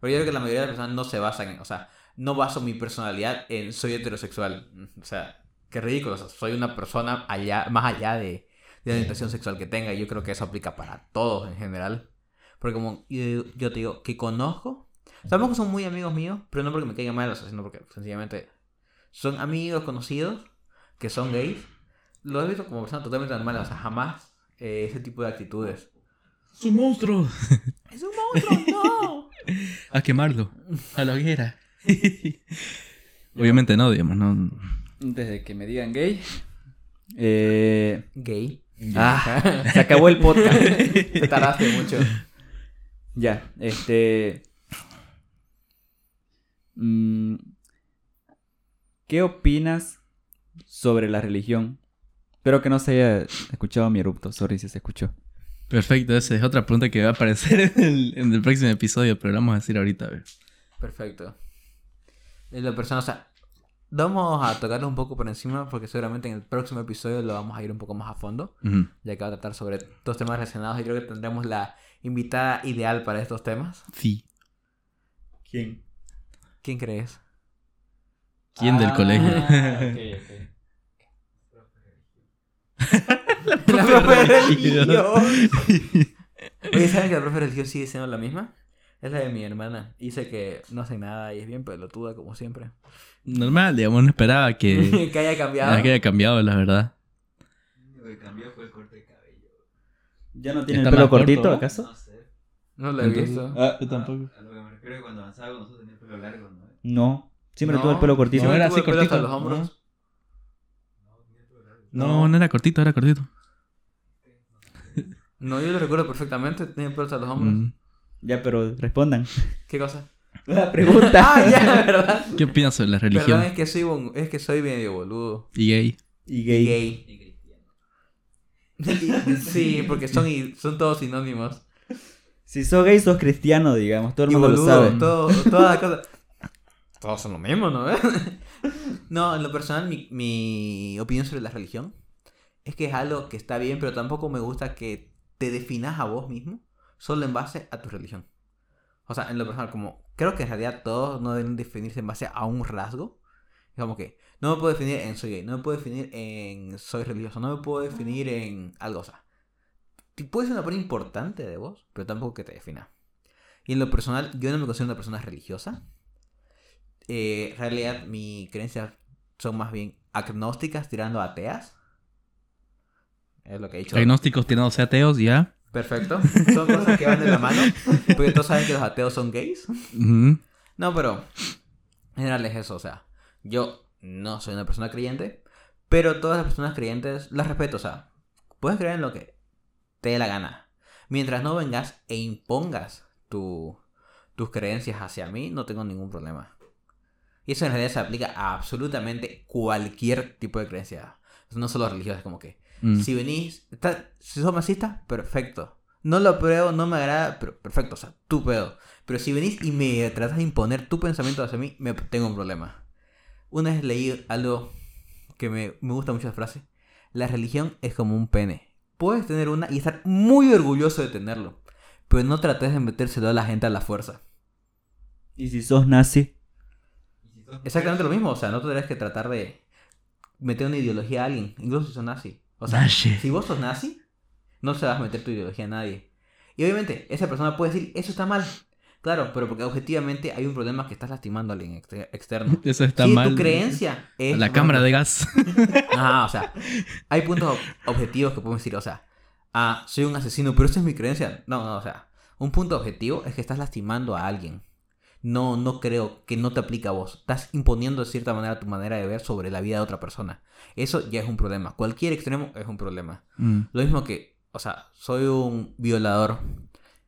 Pero yo creo que la mayoría de las personas no se basan en, o sea, no baso mi personalidad en soy heterosexual. O sea, qué ridículo. o sea, soy una persona allá, más allá de, de la orientación sexual que tenga. Y yo creo que eso aplica para todos en general. Porque como yo, yo te digo, que conozco, sabemos que son muy amigos míos, pero no porque me caigan mal, sino porque sencillamente son amigos conocidos que son gays. Los he visto como personas totalmente normales, o sea, jamás eh, ese tipo de actitudes. ¡Es un monstruo! (laughs) ¡Es un monstruo! ¡No! A quemarlo. A la hoguera. (laughs) Obviamente no, digamos, no. Desde que me digan gay, Eh, Gay. ah, (laughs) se acabó el podcast. Te tardaste mucho. Ya, este. mm, ¿Qué opinas sobre la religión? Espero que no se haya escuchado mi erupto. Sorry si se escuchó. Perfecto, esa es otra pregunta que va a aparecer (laughs) en el, en el próximo episodio, pero la vamos a decir ahorita. A ver. Perfecto. En lo personal, o sea, vamos a tocarlo un poco por encima porque seguramente en el próximo episodio lo vamos a ir un poco más a fondo, ya que va a tratar sobre dos temas relacionados y creo que tendremos la invitada ideal para estos temas. Sí. ¿Quién? ¿Quién crees? ¿Quién del colegio? (laughs) (laughs) La profe de religión. religión. Oye, ¿saben que la profe de religión sigue siendo la misma? Es la de mi hermana. Dice que no hace nada y es bien pelotuda como siempre. Normal, digamos, no esperaba que, (laughs) que haya cambiado. que haya cambiado, la verdad. Lo que cambió fue el corte de cabello. ¿Ya no tiene el pelo corto, cortito, ¿no? acaso? No sé. No lo he Entonces- visto. Ah, Yo tampoco. A lo que me refiero es que cuando avanzaba con nosotros tenía el pelo largo, ¿no? no. Siempre No, tuvo el pelo cortito. No, era así pelo hasta cortito. los hombros. No, no era cortito, era cortito. No, yo lo recuerdo perfectamente. Tiene pelo hasta los hombros. Mm. Ya, pero respondan. ¿Qué cosa? La pregunta. (laughs) Ah, ya, ¿verdad? ¿Qué opinas sobre la Perdón, religión es que soy, bon- es que soy medio boludo. y gay? y Y gay. gay. Y cristiano. sí, porque son, i- son todos sinónimos. Si sos gay, sos cristiano, digamos. Todo el Y mundo lo boludo, sabe. todo, todas las cosas. (laughs) Todos son lo mismo, ¿no? (laughs) no, en lo personal, mi, mi opinión sobre la religión es que es algo que está bien, pero tampoco me gusta que te definas a vos mismo solo en base a tu religión. O sea, en lo personal, como creo que en realidad todos no deben definirse en base a un rasgo. Es como que no me puedo definir en soy gay, no me puedo definir en soy religioso, no me puedo definir en algo, o sea. Puede ser una parte importante de vos, pero tampoco que te defina. Y en lo personal, yo no me considero una persona religiosa. Eh, en realidad, mis creencias son más bien agnósticas, tirando a ateas. Es lo que he dicho. Agnósticos tirándose ateos, ya. Perfecto. Son cosas que van de la mano. Porque todos saben que los ateos son gays. Ujú. No, pero en general es eso, o sea, yo no soy una persona creyente, pero todas las personas creyentes las respeto, o sea, puedes creer en lo que te dé la gana. Mientras no vengas e impongas tu, tus creencias hacia mí, no tengo ningún problema. Y eso en realidad se aplica a absolutamente cualquier tipo de creencia. No solo religiosas, como que Mm. si venís, está- si sos masista, perfecto. No lo apruebo, no me agrada, pero perfecto, o sea, tu pedo. Pero si venís y me tratas de imponer tu pensamiento hacia mí, me tengo un problema. Una vez leí algo que me, me gusta mucho la frase. La religión es como un pene. Puedes tener una y estar muy orgulloso de tenerlo. Pero no trates de metérselo a la gente a la fuerza. Y si sos nazi. Exactamente lo mismo, o sea, no tendrás que tratar de meter una ideología a alguien, incluso si sos nazi. O sea, si vos sos nazi, no se vas a meter tu ideología a nadie. Y obviamente, esa persona puede decir, eso está mal. Claro, pero porque objetivamente hay un problema que estás lastimando a alguien exter- externo. (laughs) Eso está si mal. tu creencia es... La cámara de gas. (laughs) Ajá, o sea, hay puntos ob- objetivos que podemos decir, o sea, ah, soy un asesino, pero esa es mi creencia. No, no, o sea, un punto objetivo es que estás lastimando a alguien. No, no creo que no te aplica a vos. Estás imponiendo de cierta manera tu manera de ver sobre la vida de otra persona. Eso ya es un problema. Cualquier extremo es un problema. Mm. Lo mismo que, o sea, soy un violador.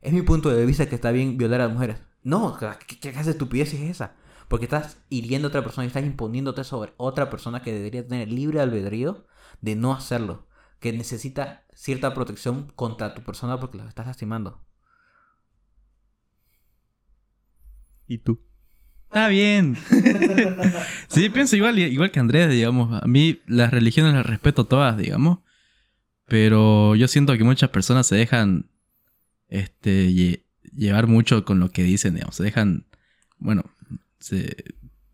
Es mi punto de vista que está bien violar a las mujeres. No, ¿qué, qué clase de estupidez es esa? Porque estás hiriendo a otra persona y estás imponiéndote sobre otra persona que debería tener libre albedrío de no hacerlo. Que necesita cierta protección contra tu persona porque los estás lastimando. ¿Y tú? Está bien. (laughs) sí, pienso igual, igual que Andrés, digamos. A mí las religiones las respeto todas, digamos. Pero yo siento que muchas personas se dejan este, lle- llevar mucho con lo que dicen, digamos. Se dejan, bueno, se,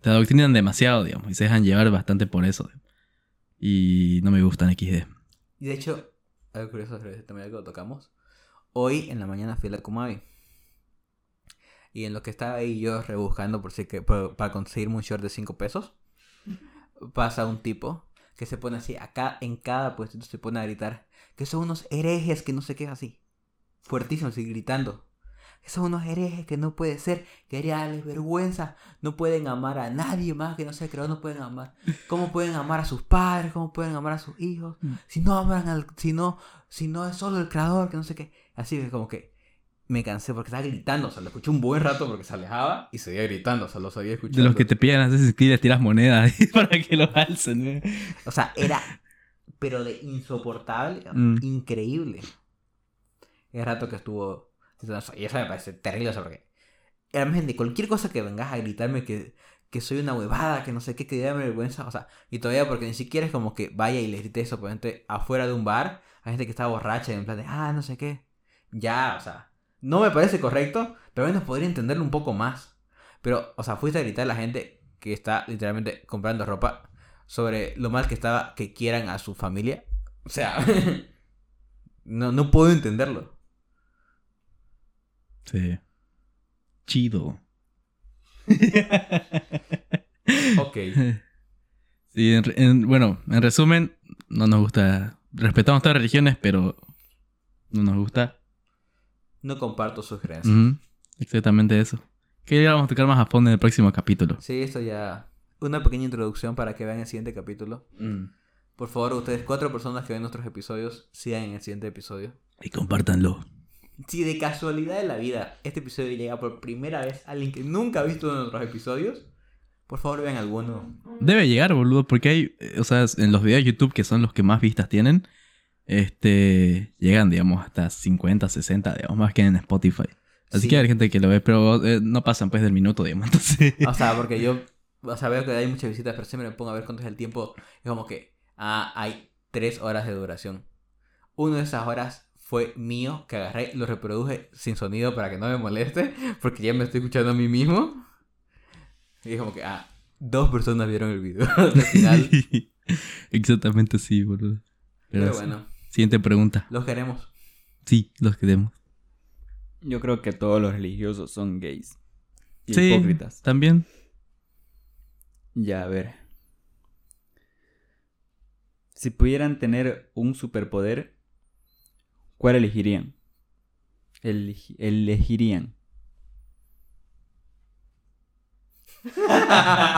te adoctrinan demasiado, digamos. Y se dejan llevar bastante por eso. Y no me gustan XD. Y de hecho, algo curioso también que lo tocamos. Hoy en la mañana fui a la Kumabi. Y en lo que estaba ahí yo rebuscando por si que, por- para conseguirme un short de 5 pesos, pasa un tipo que se pone así, acá en cada puestito se pone a gritar que son unos herejes que no sé qué así. Fuertísimo, así gritando. son unos herejes que no puede ser, quería darles vergüenza, no pueden amar a nadie más que no sea creador, no pueden amar. ¿Cómo pueden amar a sus padres? ¿Cómo pueden amar a sus hijos? Mm. Si no aman al, si no, si no es solo el creador, que no sé qué. Así que como que me cansé porque estaba gritando, o sea, lo escuché un buen rato porque se alejaba y seguía gritando, o sea, lo seguía escuchando. De los que te pillan a veces y les tiras monedas (laughs) para que lo alcen. ¿eh? O sea, era, pero de insoportable, Mm. increíble. El rato que estuvo. Y eso me parece terrible, o sea, porque. De cualquier cosa que vengas a gritarme que, que soy una huevada, que no sé qué, que dame vergüenza, o sea, y todavía porque ni siquiera es como que vaya y le grite eso, por ejemplo, afuera de un bar, hay gente que está borracha y en plan de, ah, no sé qué. Ya, o sea, no me parece correcto, pero al menos podría entenderlo un poco más. Pero, o sea, fuiste a gritar a la gente que está literalmente comprando ropa sobre lo mal que estaba que quieran a su familia. O sea, (laughs) no, no puedo entenderlo. Sí. Chido. (laughs) Ok. Sí, en bueno, en resumen, no nos gusta. Respetamos todas las religiones, pero no nos gusta. No comparto sus creencias. Ujú, Exactamente eso. Que ya vamos a tocar más a fondo en el próximo capítulo. Sí, esto ya. Una pequeña introducción para que vean el siguiente capítulo. Por favor, ustedes, cuatro personas que ven nuestros episodios, sigan en el siguiente episodio. Y compártanlo. Si de casualidad de la vida este episodio llega por primera vez a alguien que nunca ha visto uno de nuestros episodios, por favor vean alguno. Debe llegar, boludo, porque hay, eh, o sea, en los videos de YouTube que son los que más vistas tienen, este, llegan, digamos, hasta 50, 60, digamos, más que en Spotify. Así Sí. que hay gente que lo ve, pero eh, no pasan pues del minuto, digamos, (laughs) entonces... O sea, porque yo, o sea, veo que hay muchas visitas, pero siempre me pongo a ver cuánto es el tiempo. Es como que, ah, hay tres horas de duración. Una de esas horas fue mío, que agarré, lo reproduje sin sonido para que no me moleste, (laughs) porque ya me estoy escuchando a mí mismo. Y es como que, ah, dos personas vieron el video. (laughs) Al final, Exactamente sí, boludo. Pero, bueno, Siguiente pregunta. los queremos. Sí, los queremos. Yo creo que todos los religiosos son gays. Y Sí, hipócritas. también. Ya, a ver. Si pudieran tener un superpoder, ¿cuál elegirían? Elegi- elegirían. (laughs)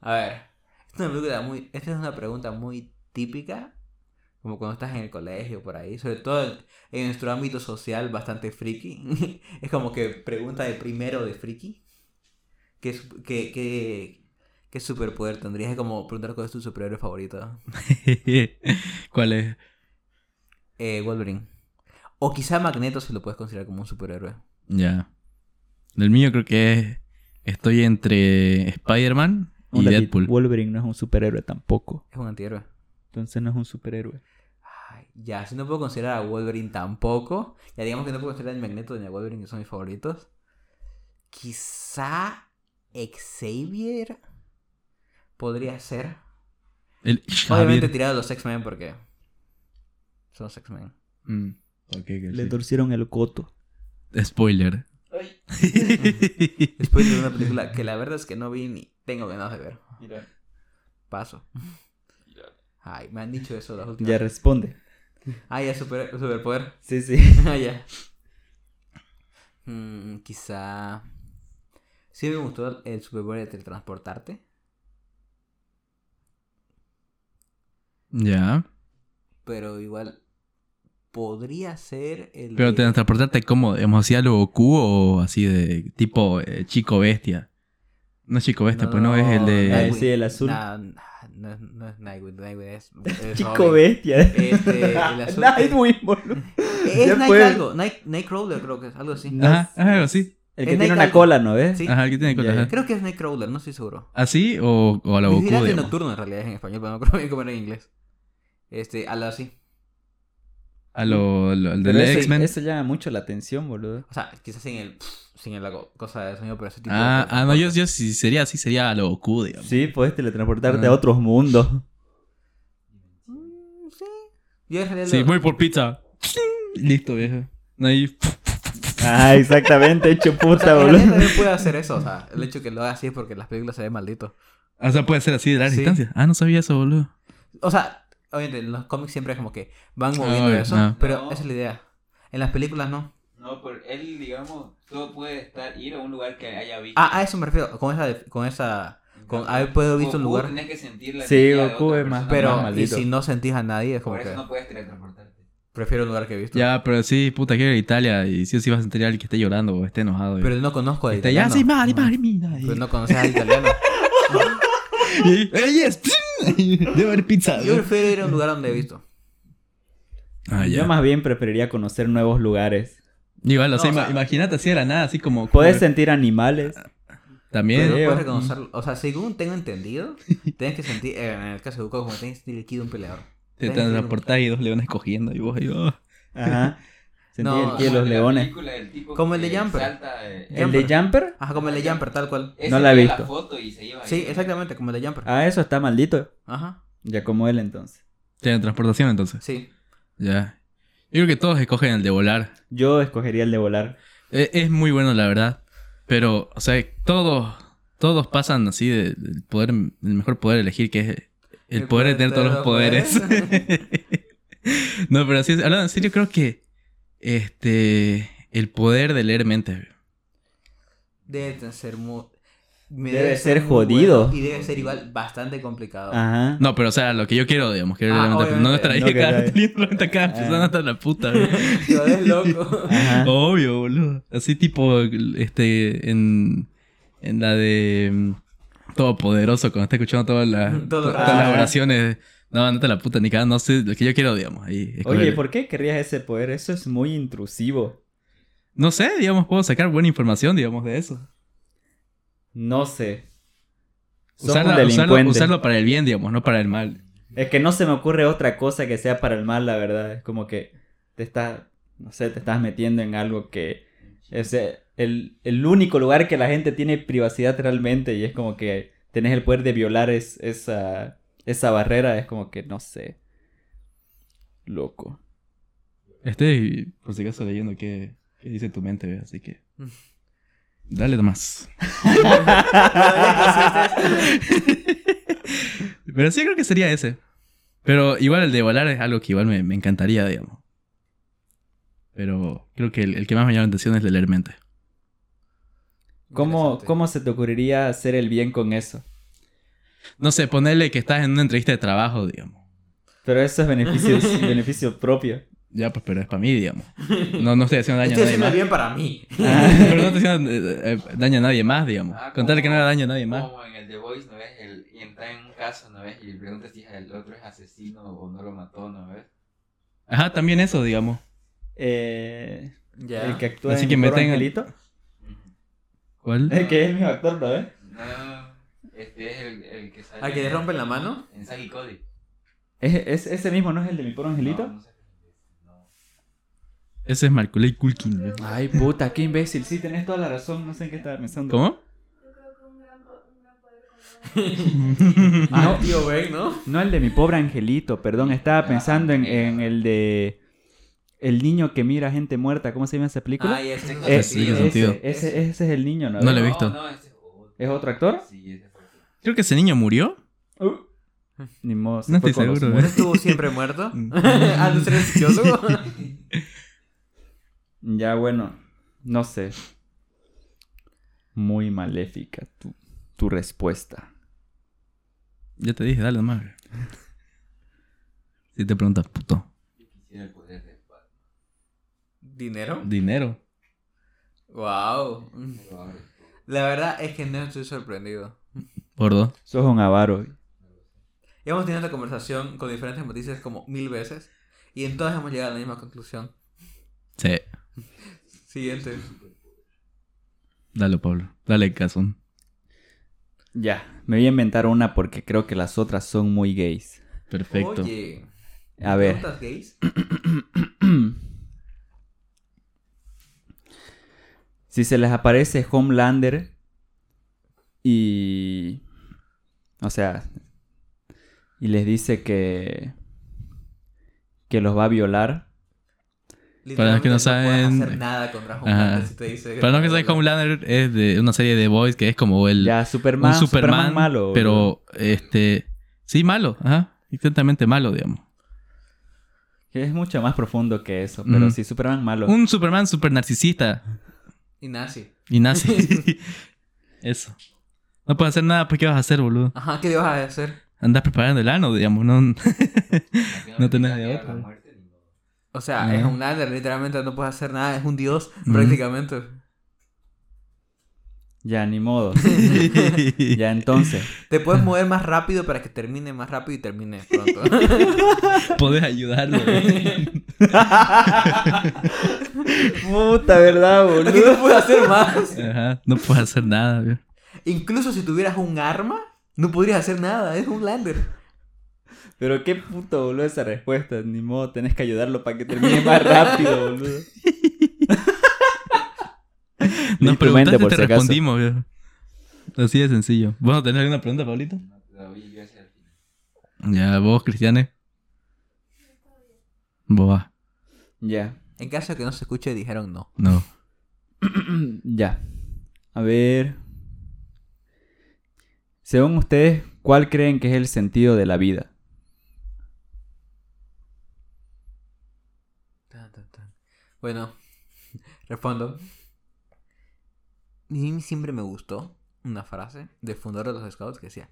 A ver, esta es una película muy, esta es una pregunta muy típica, como cuando estás en el colegio por ahí, sobre todo en, nuestro ámbito social bastante friki. (laughs) es como que pregunta de primero de friki. ¿Qué, qué, qué, qué superpoder tendrías? Es como preguntar cuál es tu superhéroe favorito. (laughs) ¿Cuál es? Eh, Wolverine. O quizá Magneto si lo puedes considerar como un superhéroe. Ya. El mío creo que es... Estoy entre Spider-Man y Deadpool. Wolverine no es un superhéroe tampoco. Es un antihéroe. Entonces no es un superhéroe. Ay, ya, si no puedo considerar a Wolverine tampoco. Ya digamos que no puedo considerar a Magneto ni a Wolverine, que son mis favoritos. Quizá Xavier podría ser. El Obviamente tirado a los X-Men porque son los X-Men. Mm, ok, que Le sí. torcieron el coto. Spoiler. Después (laughs) de una película que la verdad es que no vi ni tengo ganas de ver. Paso. Ay, me han dicho eso las últimas. Ya responde. Ah, ya, super, superpoder. Sí, sí. (laughs) Ah, ya. Mm, quizá. Sí me gustó el superpoder de teletransportarte. ya. Pero igual. Podría ser el. Pero de- teletransportarte como, digamos, así a lo Goku o así de tipo eh, chico bestia. No es chico bestia, pues no, es el de... Ah, sí, el azul. Nah, nah, no, es- no es Nightwing. Nightwing es. (laughs) es Chico Robin. bestia. Este, el (laughs) Nightwing, boludo. Es Night algo. Night, Nightcrawler, creo que es algo así. Ajá, ajá, algo así. El Es que tiene Night una algo. cola, ¿no ves? Sí. Ajá, el que tiene ya. ajá. Creo que es Nightcrawler, no estoy seguro. ¿Así o, o a la Goku, Vigilante digamos? nocturno en realidad es en español, pero no creo bien cómo era en inglés. Este, algo así. A lo, lo- el del X-Men. Eso llama mucho la atención, boludo. O sea, quizás sin el. sin la co- cosa de sonido, pero ese tipo Ah, de. ah, no, yo, yo si sería así, sería a lo Goku, digamos. Sí, puedes teletransportarte Ah. a otros mundos. Mm, sí. Yo en. Sí, lo- voy por pizza. Listo, viejo. Ahí. Ah, exactamente, hecho (laughs) o sea, puta, boludo. también puede hacer eso. O sea, el hecho que lo haga así es porque las películas se ve maldito. O sea, puede ser así de larga Sí. distancia. Ah, no sabía eso, boludo. O sea, obviamente en los cómics siempre es como que van moviendo Ay, eso, ah. pero No. esa es la idea. En las películas no. No, pero él, digamos, todo puede estar, ir a un lugar que haya visto. Ah, a eso me refiero. Con esa. Con esa con haber podido visto un lugar. tenés que sentir la Sí, Goku otra es más-. Pero, más y si no sentís a nadie, es como Por que. eso no puedes teletransportarte. Prefiero un lugar que he visto. Ya, pero sí, puta, quiero ir a Italia y sí o sí vas a sentir a alguien que esté llorando o esté enojado. Pero no conozco al Está ya, italiano. sí, mari, mari, mira. Pero no conoces al italiano. (laughs) Y- ¡Eh, yes! (laughs) Debe haber pizza. Yo prefiero ir a un lugar donde he visto. Ah, ya. Yo más bien preferiría conocer nuevos lugares. Igual, o sea, No, o ima- sea- imagínate así de la nada, así como... Puedes como- sentir animales. También. Pero no Creo. puedes reconocerlo. O sea, según tengo entendido, (laughs) tienes que sentir, eh, en el caso de Goku, como tienes que sentir el de un peleador. Te transportás y dos leones cogiendo y vos ahí... oh. Ajá. (laughs) Sentir No, el ki de los la leones. Como el de Jumper. salta, eh, ¿El de Jumper? Ajá, como el de Jumper, tal cual. ese No la he visto. foto y se lleva Sí, ahí. exactamente, como el de Jumper. Ah, eso está maldito. Ajá, Ya como él entonces. Tiene transportación entonces. sí. Ya. Yo creo que todos escogen el de volar. Yo escogería el de volar. E- Es muy bueno, la verdad. Pero, o sea, todos, todos pasan así de- del poder, el mejor poder elegir, que es el, El poder de tener todos los los poderes. poderes. (laughs) no, pero así, hablando en serio, creo que este el poder de leer mentes. Debe ser muy... me Debe ser muy jodido. bueno y debe ser igual bastante complicado. Ajá. No, pero o sea, lo que yo quiero, digamos, quiero Ah, leer mentes, no estar ahí No cada leyendo la mente a cada persona hasta la puta. güey. (laughs) Lo es loco. Ajá. Obvio, boludo. Así tipo, este, en, en la de mm, Todopoderoso, cuando está escuchando todas las, todas las oraciones. No, no te la puta ni cada, no sé, lo que yo quiero, digamos. Ahí. Oye, ¿por qué querrías ese poder? Eso es muy intrusivo. No sé, digamos, puedo sacar buena información, digamos, de eso. No sé. Usarla- usarlo, usarlo para el bien, digamos, no para el mal. Es que no se me ocurre otra cosa que sea para el mal, la verdad. Es como que te estás, no sé, te estás metiendo en algo que es el, el único lugar que la gente tiene privacidad realmente y es como que tenés el poder de violar es, esa, esa barrera. Es como que, no sé. Loco. Estoy, por si acaso, leyendo qué, qué dice tu mente, ¿ve? así que... Dale nomás. (laughs) Pero sí creo que sería ese. Pero igual el de volar es algo que igual me, me encantaría, digamos. Pero creo que el, el que más me llama la atención es el de leer mente. ¿Cómo. ¿Cómo se te ocurriría hacer el bien con eso? No sé, ponerle que estás en una entrevista de trabajo, digamos. Pero eso es beneficio, (laughs) beneficio propio. Ya, pues, pero es para mí, digamos. No, no estoy haciendo daño Estoy a nadie haciendo más. bien para mí. (laughs) pero no estoy haciendo (laughs) eh, eh, daño a nadie más, digamos. Ah, Contarle que no haga daño a nadie más. Como en el The Voice, ¿no ves? El, y entra en un caso, ¿no ves? Y le pregunta si el otro es asesino o no lo mató, ¿no ves? Ajá, también eso, digamos. Eh, Ya. El que actúa Así en que me. ¿Cuál? El que es mi actor, ¿no ves? No, este es el, el que sale. ¿Al que le rompen la mano? En Sagi Cody. ¿Es, es- ese mismo no es el de mi pobre angelito? No, no sé. No. Ese es Marculey Culkin. güey. Ay, puta, qué imbécil. Sí, tenés toda la razón. No sé en qué estaba pensando. ¿Cómo? (laughs) Ah, tío Ben, ¿no? No el de mi pobre angelito, perdón. Estaba pensando en, en el de. El niño que mira gente muerta. ¿Cómo se llama esa película? Ah, ese Eh, ese ese, ese, ese es el niño, ¿no? No lo he visto. No, ese es otro. ¿Es otro actor? Sí. Creo que ese niño murió. Ni modo. se No fue estoy con los seguro, ¿No muertos. estuvo siempre muerto? (laughs) (laughs) Antes de ser psicólogo. (laughs) Ya, bueno. No sé. Muy maléfica tu, tu respuesta. Ya te dije, dale güey. Si te preguntas, puto. Quisiera el poder de Batman. ¿Dinero? Dinero. Wow. La verdad es que no estoy sorprendido. Gordo. Sos un avaro. Y hemos tenido esta conversación con diferentes noticias como mil veces. Y en todas hemos llegado a la misma conclusión. Sí. (laughs) Siguiente. Dale, Pablo. Dale, caso. Ya, me voy a inventar una porque creo que las otras son muy gays. Perfecto. Oye. A ver. ¿Preguntas gays? (clears throat) si se les aparece Homelander y... O sea... Y les dice que... Que los va a violar. Para los que no Literalmente saben- hacer nada contra Homelander si te dice Para no que saben, Homelander es de una serie de Boys que es como el Ya, Superman, un Superman, malo. pero este sí malo, ajá, exactamente malo, digamos. Que es mucho más profundo que eso, pero Mm. sí, Superman malo. Un Superman super narcisista. Y nazi. Y nazi. (laughs) Eso. No puedes hacer nada, pues ¿qué vas a hacer, boludo? Ajá, ¿qué vas a hacer? Andas preparando el ano, digamos, no. (laughs) (laughs) No tenés de de otra. O sea, Ah. es un lander, literalmente no puedes hacer nada, es un dios, Ujú. prácticamente. Ya, ni modo. (laughs) ya, entonces. Te puedes mover más rápido para que termine más rápido y termine pronto. Podés ayudarlo. Puta, ¿verdad, Lo que no puedes hacer más. Ajá, no puedes hacer nada, güey. Incluso si tuvieras un arma, no podrías hacer nada, es un lander. Pero qué puto, boludo, esa respuesta. Ni modo, tenés que ayudarlo para que termine más rápido, (laughs) boludo. Nos preguntaste por te si acaso. respondimos. Así de sencillo. ¿Vos tenés alguna pregunta, Pablito? No, yo hacia el final. Ya, vos, Cristiane. Vos. Ya. En caso de que no se escuche, dijeron no. No. (clears throat) ya. A ver. Según ustedes, ¿cuál creen que es el sentido de la vida? Bueno, (laughs) respondo. Mí siempre me gustó una frase del fundador de los Scouts que decía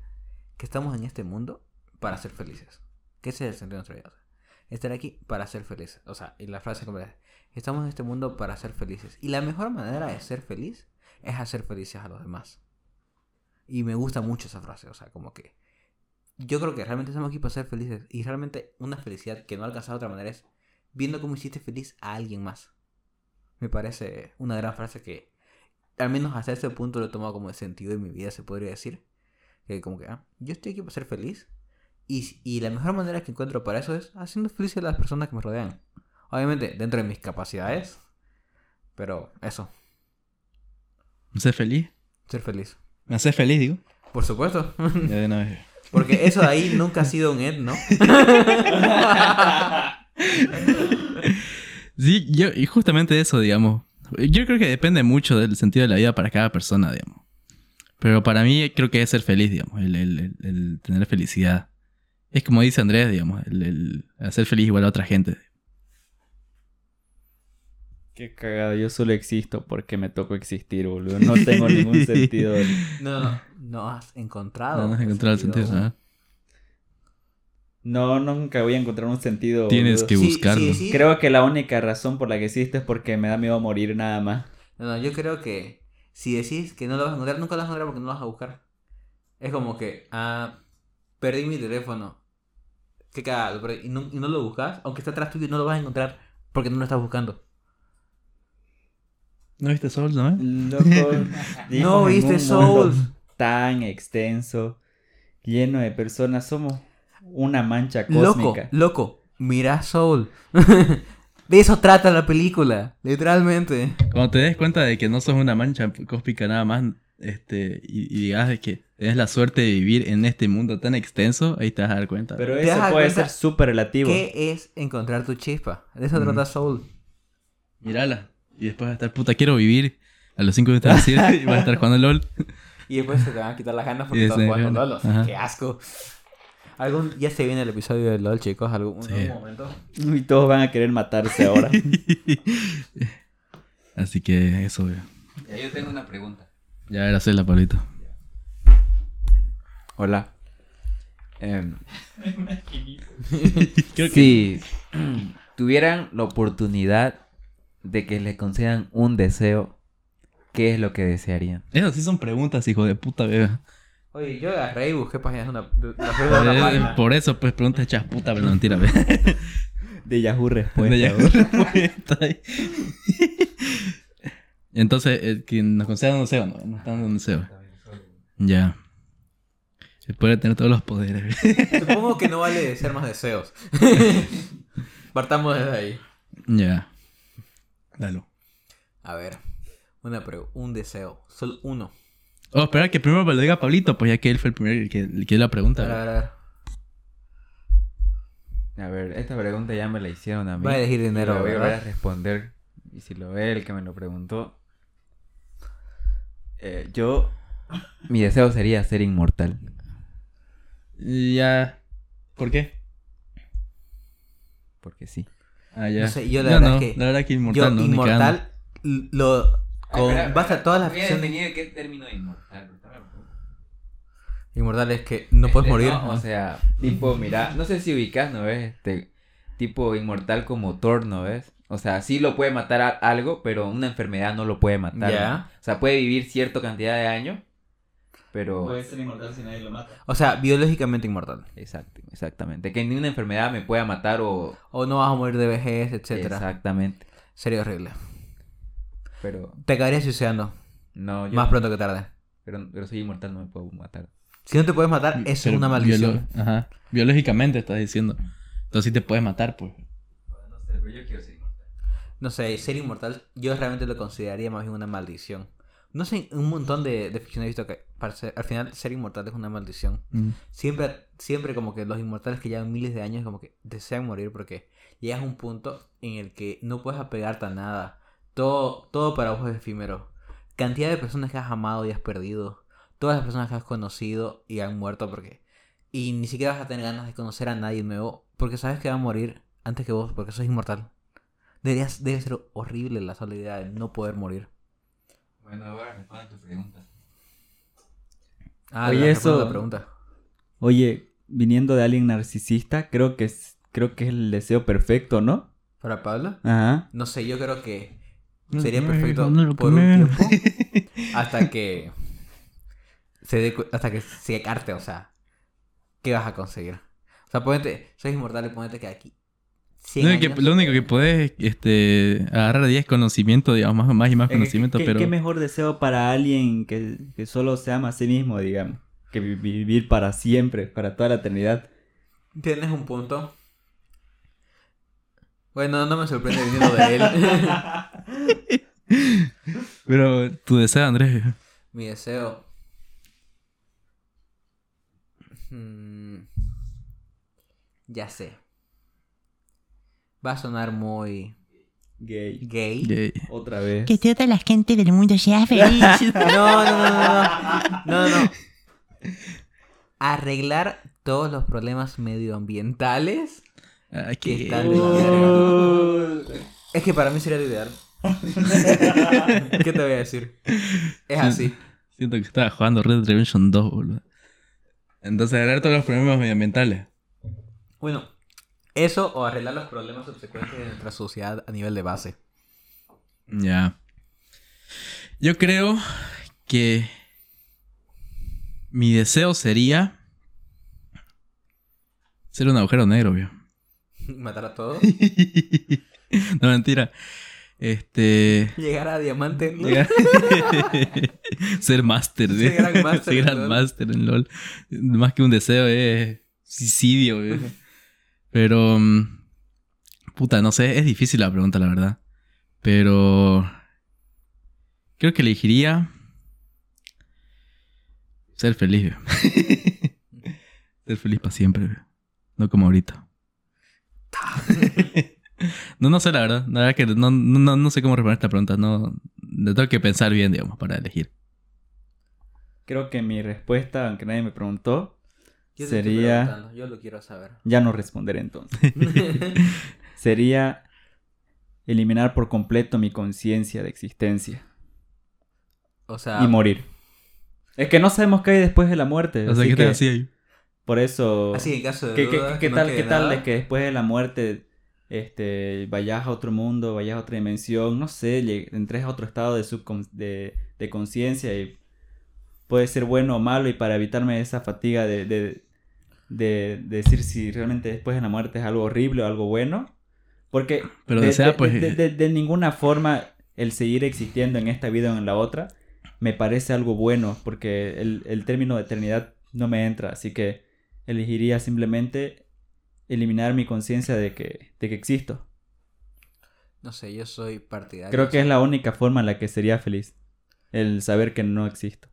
que estamos en este mundo para ser felices. Que ese es el sentido de nuestra vida. Estar aquí para ser felices. O sea, y la frase completa. Estamos en este mundo para ser felices. Y la mejor manera de ser feliz es hacer felices a los demás. Y me gusta mucho esa frase. O sea, como que yo creo que realmente estamos aquí para ser felices. Y realmente una felicidad que no alcanzado de otra manera es viendo cómo hiciste feliz a alguien más. Me parece una gran frase que, al menos hasta ese punto lo he tomado como de sentido en mi vida, se podría decir. Que como que, ah, yo estoy aquí para ser feliz. Y, y la mejor manera que encuentro para eso es haciendo feliz a las personas que me rodean. Obviamente, dentro de mis capacidades. Pero eso, ¿Me haces feliz? ser feliz. ¿Me haces feliz, digo? Por supuesto. Ya de una vez. (laughs) Porque eso de ahí nunca ha sido un ed, ¿no? (laughs) Sí, yo, y justamente eso, digamos. Yo creo que depende mucho del sentido de la vida para cada persona, digamos. Pero para mí creo que es ser feliz, digamos, el, el- el- el tener felicidad. Es como dice Andrés, digamos, el, el hacer feliz igual a otra gente. Qué cagado, yo solo existo porque me tocó existir, boludo. No tengo ningún sentido. No, (laughs) no, no has encontrado. No, no has encontrado el sentido. ajá. No, nunca voy a encontrar un sentido. Tienes boludo. que buscarlo. sí, sí. Creo que la única razón por la que existe es porque me da miedo a morir nada más. No, no, yo creo que si decís que no lo vas a encontrar, nunca lo vas a encontrar porque no lo vas a buscar. Es como que, ah, perdí mi teléfono. Qué cagado, y no, y no lo buscas, aunque está atrás tuyo, no lo vas a encontrar porque no lo estás buscando. ¿No viste Sol, no? Loco. (laughs) No viste Souls. Tan extenso, lleno de personas. Somos una mancha Loco, cósmica. loco, mira Soul. (laughs) de eso trata la película, literalmente. Cuando te des cuenta de que no sos una mancha cósmica nada más, este, y, y digas de que tienes la suerte de vivir en este mundo tan extenso, ahí te vas a dar cuenta. Pero ¿Te das eso puede ser súper relativo. ¿Qué es encontrar tu chispa? De eso Ujú. trata Soul. Mírala. Y después vas a estar, puta, quiero vivir. A los 5 minutos así, y vas a estar jugando LOL. Y después se te van a quitar las ganas porque estás jugando LOL. o sea. Qué asco. Algún, ya se viene el episodio de LOL, chicos. Algún Sí. algún momento. Y todos van a querer matarse ahora. (laughs) Así que eso, güey. Ya yo tengo una pregunta. Ya era la Pablito. Hola. Em, (laughs) (laughs) Creo que- si (clears throat) tuvieran la oportunidad de que les concedan un deseo, ¿qué es lo que desearían? Esas sí son preguntas, hijo de puta, bebé. Oye, yo agarré y busqué páginas de una, de, de una página. Por eso, pues, preguntas hechas puta, pero no, mentira, bebé. (laughs) De Yahoo respuesta. De ya- bro. (laughs) respuesta. Entonces, eh, quien nos conceda un deseo, no, nos está dando un deseo. Ya. Se puede tener todos los poderes. Supongo que no vale ser más deseos. (laughs) Partamos desde ahí. ya. Dalo. A ver, una pre- un deseo. Solo uno. Oh, espera que primero me lo diga Pablito, pues ya que él fue el primero el que, el que dio la pregunta. a ver, a ver. A ver, esta pregunta ya me la hicieron a mí. Va a elegir dinero, la voy a responder. Y si lo ve el que me lo preguntó. eh, yo. Mi deseo sería ser inmortal. Ya. ¿Por qué? porque sí. Ah, ya. No sé, yo la verdad no, es que- La verdad que Yo, inmortal no, inmortal, lo. Con base a todas las ficciones. qué término de inmortal. Inmortal es que no puedes Este, morir. no, o sea, tipo, mira, no sé si ubicas, ¿no ves? Este, tipo inmortal como Thor, ¿no ves? O sea, sí lo puede matar a- algo, pero una enfermedad no lo puede matar. O sea, puede vivir cierta cantidad de años, pero... ser inmortal si nadie lo mata. O sea, biológicamente inmortal. Exacto, exactamente. Que ni una enfermedad me pueda matar o... O no vas a morir de vejez, etcétera. Exactamente. Sería horrible. Pero Te acabarías suicidando. no, yo... Más pronto que tarde. Pero, pero soy inmortal, no me puedo matar. Si no te puedes matar, eso es una maldición. biolo- Ajá. Biológicamente estás diciendo. Entonces sí te puedes matar, pues. No sé, pero yo quiero ser inmortal. No sé, ser inmortal, yo realmente lo consideraría más bien una maldición. No sé, un montón de, de ficción he visto que para ser- al final ser inmortal es una maldición. Mm. Siempre, siempre como que los inmortales que llevan miles de años como que desean morir porque llegas a un punto en el que no puedes apegarte a nada. Todo, todo para vos es efímero. Cantidad de personas que has amado y has perdido. Todas las personas que has conocido y han muerto porque... Y ni siquiera vas a tener ganas de conocer a nadie nuevo porque sabes que va a morir antes que vos porque sos inmortal. Deberías, debe ser horrible la sola idea de no poder morir. Bueno, ahora responde a tu pregunta. Ah, Oye, eso- la pregunta. Oye, viniendo de alguien narcisista, creo que es, creo que es el deseo perfecto, ¿no? ¿Para Pablo? Ajá. No sé, yo creo que No sería perfecto comer, no lo por un tiempo (laughs) hasta que se hasta que se carte, o sea, ¿qué vas a conseguir? O sea, ponete, sois inmortal y ponete que aquí 100 Lo único, que, años- lo único que podés este, agarrar de 10 conocimiento, digamos, más, más y más ¿qué- conocimiento, qué, pero... qué mejor deseo para alguien que, que solo se ama a sí mismo, digamos? Que vi- vivir para siempre, para toda la eternidad. Tienes un punto. Bueno, no me sorprende viniendo de él. (laughs) Pero tu deseo, Andrés. Mi deseo. Mm, Ya sé. Va a sonar muy Gay. gay. Gay. Otra vez. Que toda la gente del mundo sea feliz. (laughs) No, no, no, no, no, no, no. Arreglar todos los problemas medioambientales. Ay, Que están de la verga. Es que para mí sería lo ideal. (laughs) ¿Qué te voy a decir? Es así. Siento que estaba jugando Red Dead Redemption 2, boludo. Entonces, arreglar todos los problemas medioambientales. Bueno, eso o arreglar los problemas subsecuentes de nuestra sociedad a nivel de base. Ya. Yo creo que mi deseo sería ser un agujero negro, viejo. (laughs) Matar a todos. (laughs) no, mentira. Este. Llegar a diamante. ¿no? llegar- (laughs) ser máster, Ser ¿sí? gran máster Ser en gran LOL. máster en LOL. Más que un deseo, es suicidio, viejo. Pero. mm, Puta, no sé, es difícil la pregunta, la verdad. Pero. Creo que elegiría. Ser feliz, (laughs) ser feliz para siempre. No como ahorita. (laughs) no, no sé la verdad. La verdad que no, no, no- no sé cómo responder esta pregunta. No, le tengo que pensar bien, digamos, para elegir. Creo que mi respuesta, aunque nadie me preguntó, Yo sería... Yo lo quiero saber. Ya no responderé entonces. (laughs) Sería eliminar por completo mi conciencia de existencia o sea, y morir. Es que no sabemos qué hay después de la muerte. O sea, así ¿qué que te hacía ahí? Por eso... así en caso de ¿Qué, qué- duda, qué no tal, qué tal de que después de la muerte este, vayas a otro mundo, vayas a otra dimensión, no sé, entres a otro estado de, subcon- de, de conciencia y puede ser bueno o malo y para evitarme esa fatiga de, de, de- de decir si realmente después de la muerte es algo horrible o algo bueno. Porque Pero de, desea, de- pues, de- de- de ninguna forma el seguir existiendo en esta vida o en la otra me parece algo bueno porque el, el término de eternidad no me entra, así que elegiría simplemente eliminar mi conciencia de que, de que existo. No sé, yo soy partidario. Creo que es la única forma en la que sería feliz, el saber que no existo.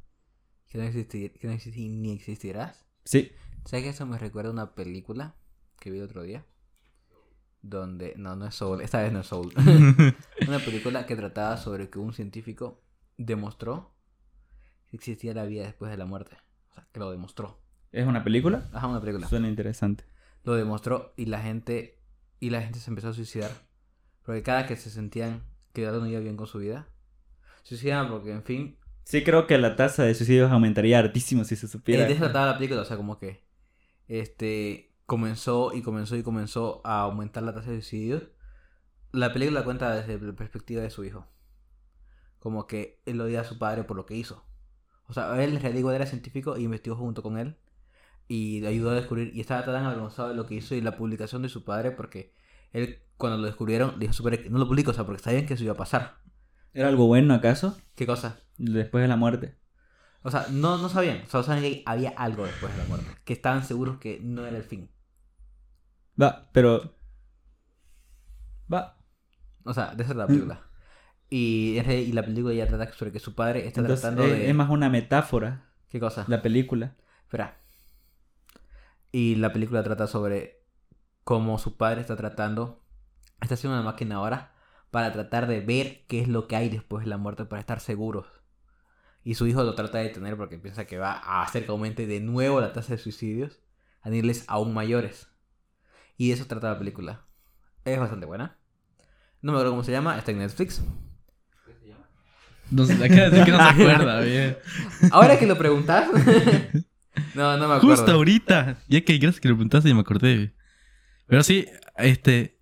Que no, existir, que no ni existirás. Sí, ¿Sabes que eso me recuerda a una película que vi el otro día? Donde. No, no es Soul. Esta vez no es Soul. (laughs) (laughs) una película que trataba sobre que un científico demostró que existía la vida después de la muerte. O sea, que lo demostró. ¿es una película? Ajá, una película. Suena interesante. Lo demostró y la gente y la gente se empezó a suicidar. Porque cada que se sentían que algo no iba bien con su vida, suicidaban porque, en fin, Sí, creo que la tasa de suicidios aumentaría hartísimo si se supiera. de eso trataba la película, o sea, como que este comenzó y comenzó y comenzó a aumentar la tasa de suicidios. La película cuenta desde la perspectiva de su hijo. Como que él odia a su padre por lo que hizo. O sea, él en realidad igual era científico y investigó junto con él. Y le ayudó a descubrir. Y estaba tan avergonzado de lo que hizo y la publicación de su padre porque él, cuando lo descubrieron, dijo a su padre que no lo publico, o sea, porque sabían que eso iba a pasar. ¿Era algo bueno acaso? ¿Qué cosa? Después de la muerte. O sea, no, no sabían, solo sabían que había algo después de la muerte. Que estaban seguros que no era el fin. Va, pero. Va. O sea, de esa es la película. Y, y la película ya trata sobre que su padre está Entonces, tratando es, de... es más una metáfora, ¿Qué cosa? la película. Espera. Y la película trata sobre cómo su padre está tratando... Está haciendo una máquina ahora para tratar de ver qué es lo que hay después de la muerte para estar seguros. Y su hijo lo trata de detener porque piensa que va a hacer que aumente de nuevo la tasa de suicidios a niveles aún mayores. Y de eso trata la película. Es bastante buena. No me acuerdo cómo se llama, está en Netflix. No sé, acaba de decir que no se (laughs) acuerda, bien. Ahora que lo preguntas. (laughs) no, no me acuerdo. Justo ahorita. Ya que gracias que lo preguntaste y me acordé. Pero sí, este.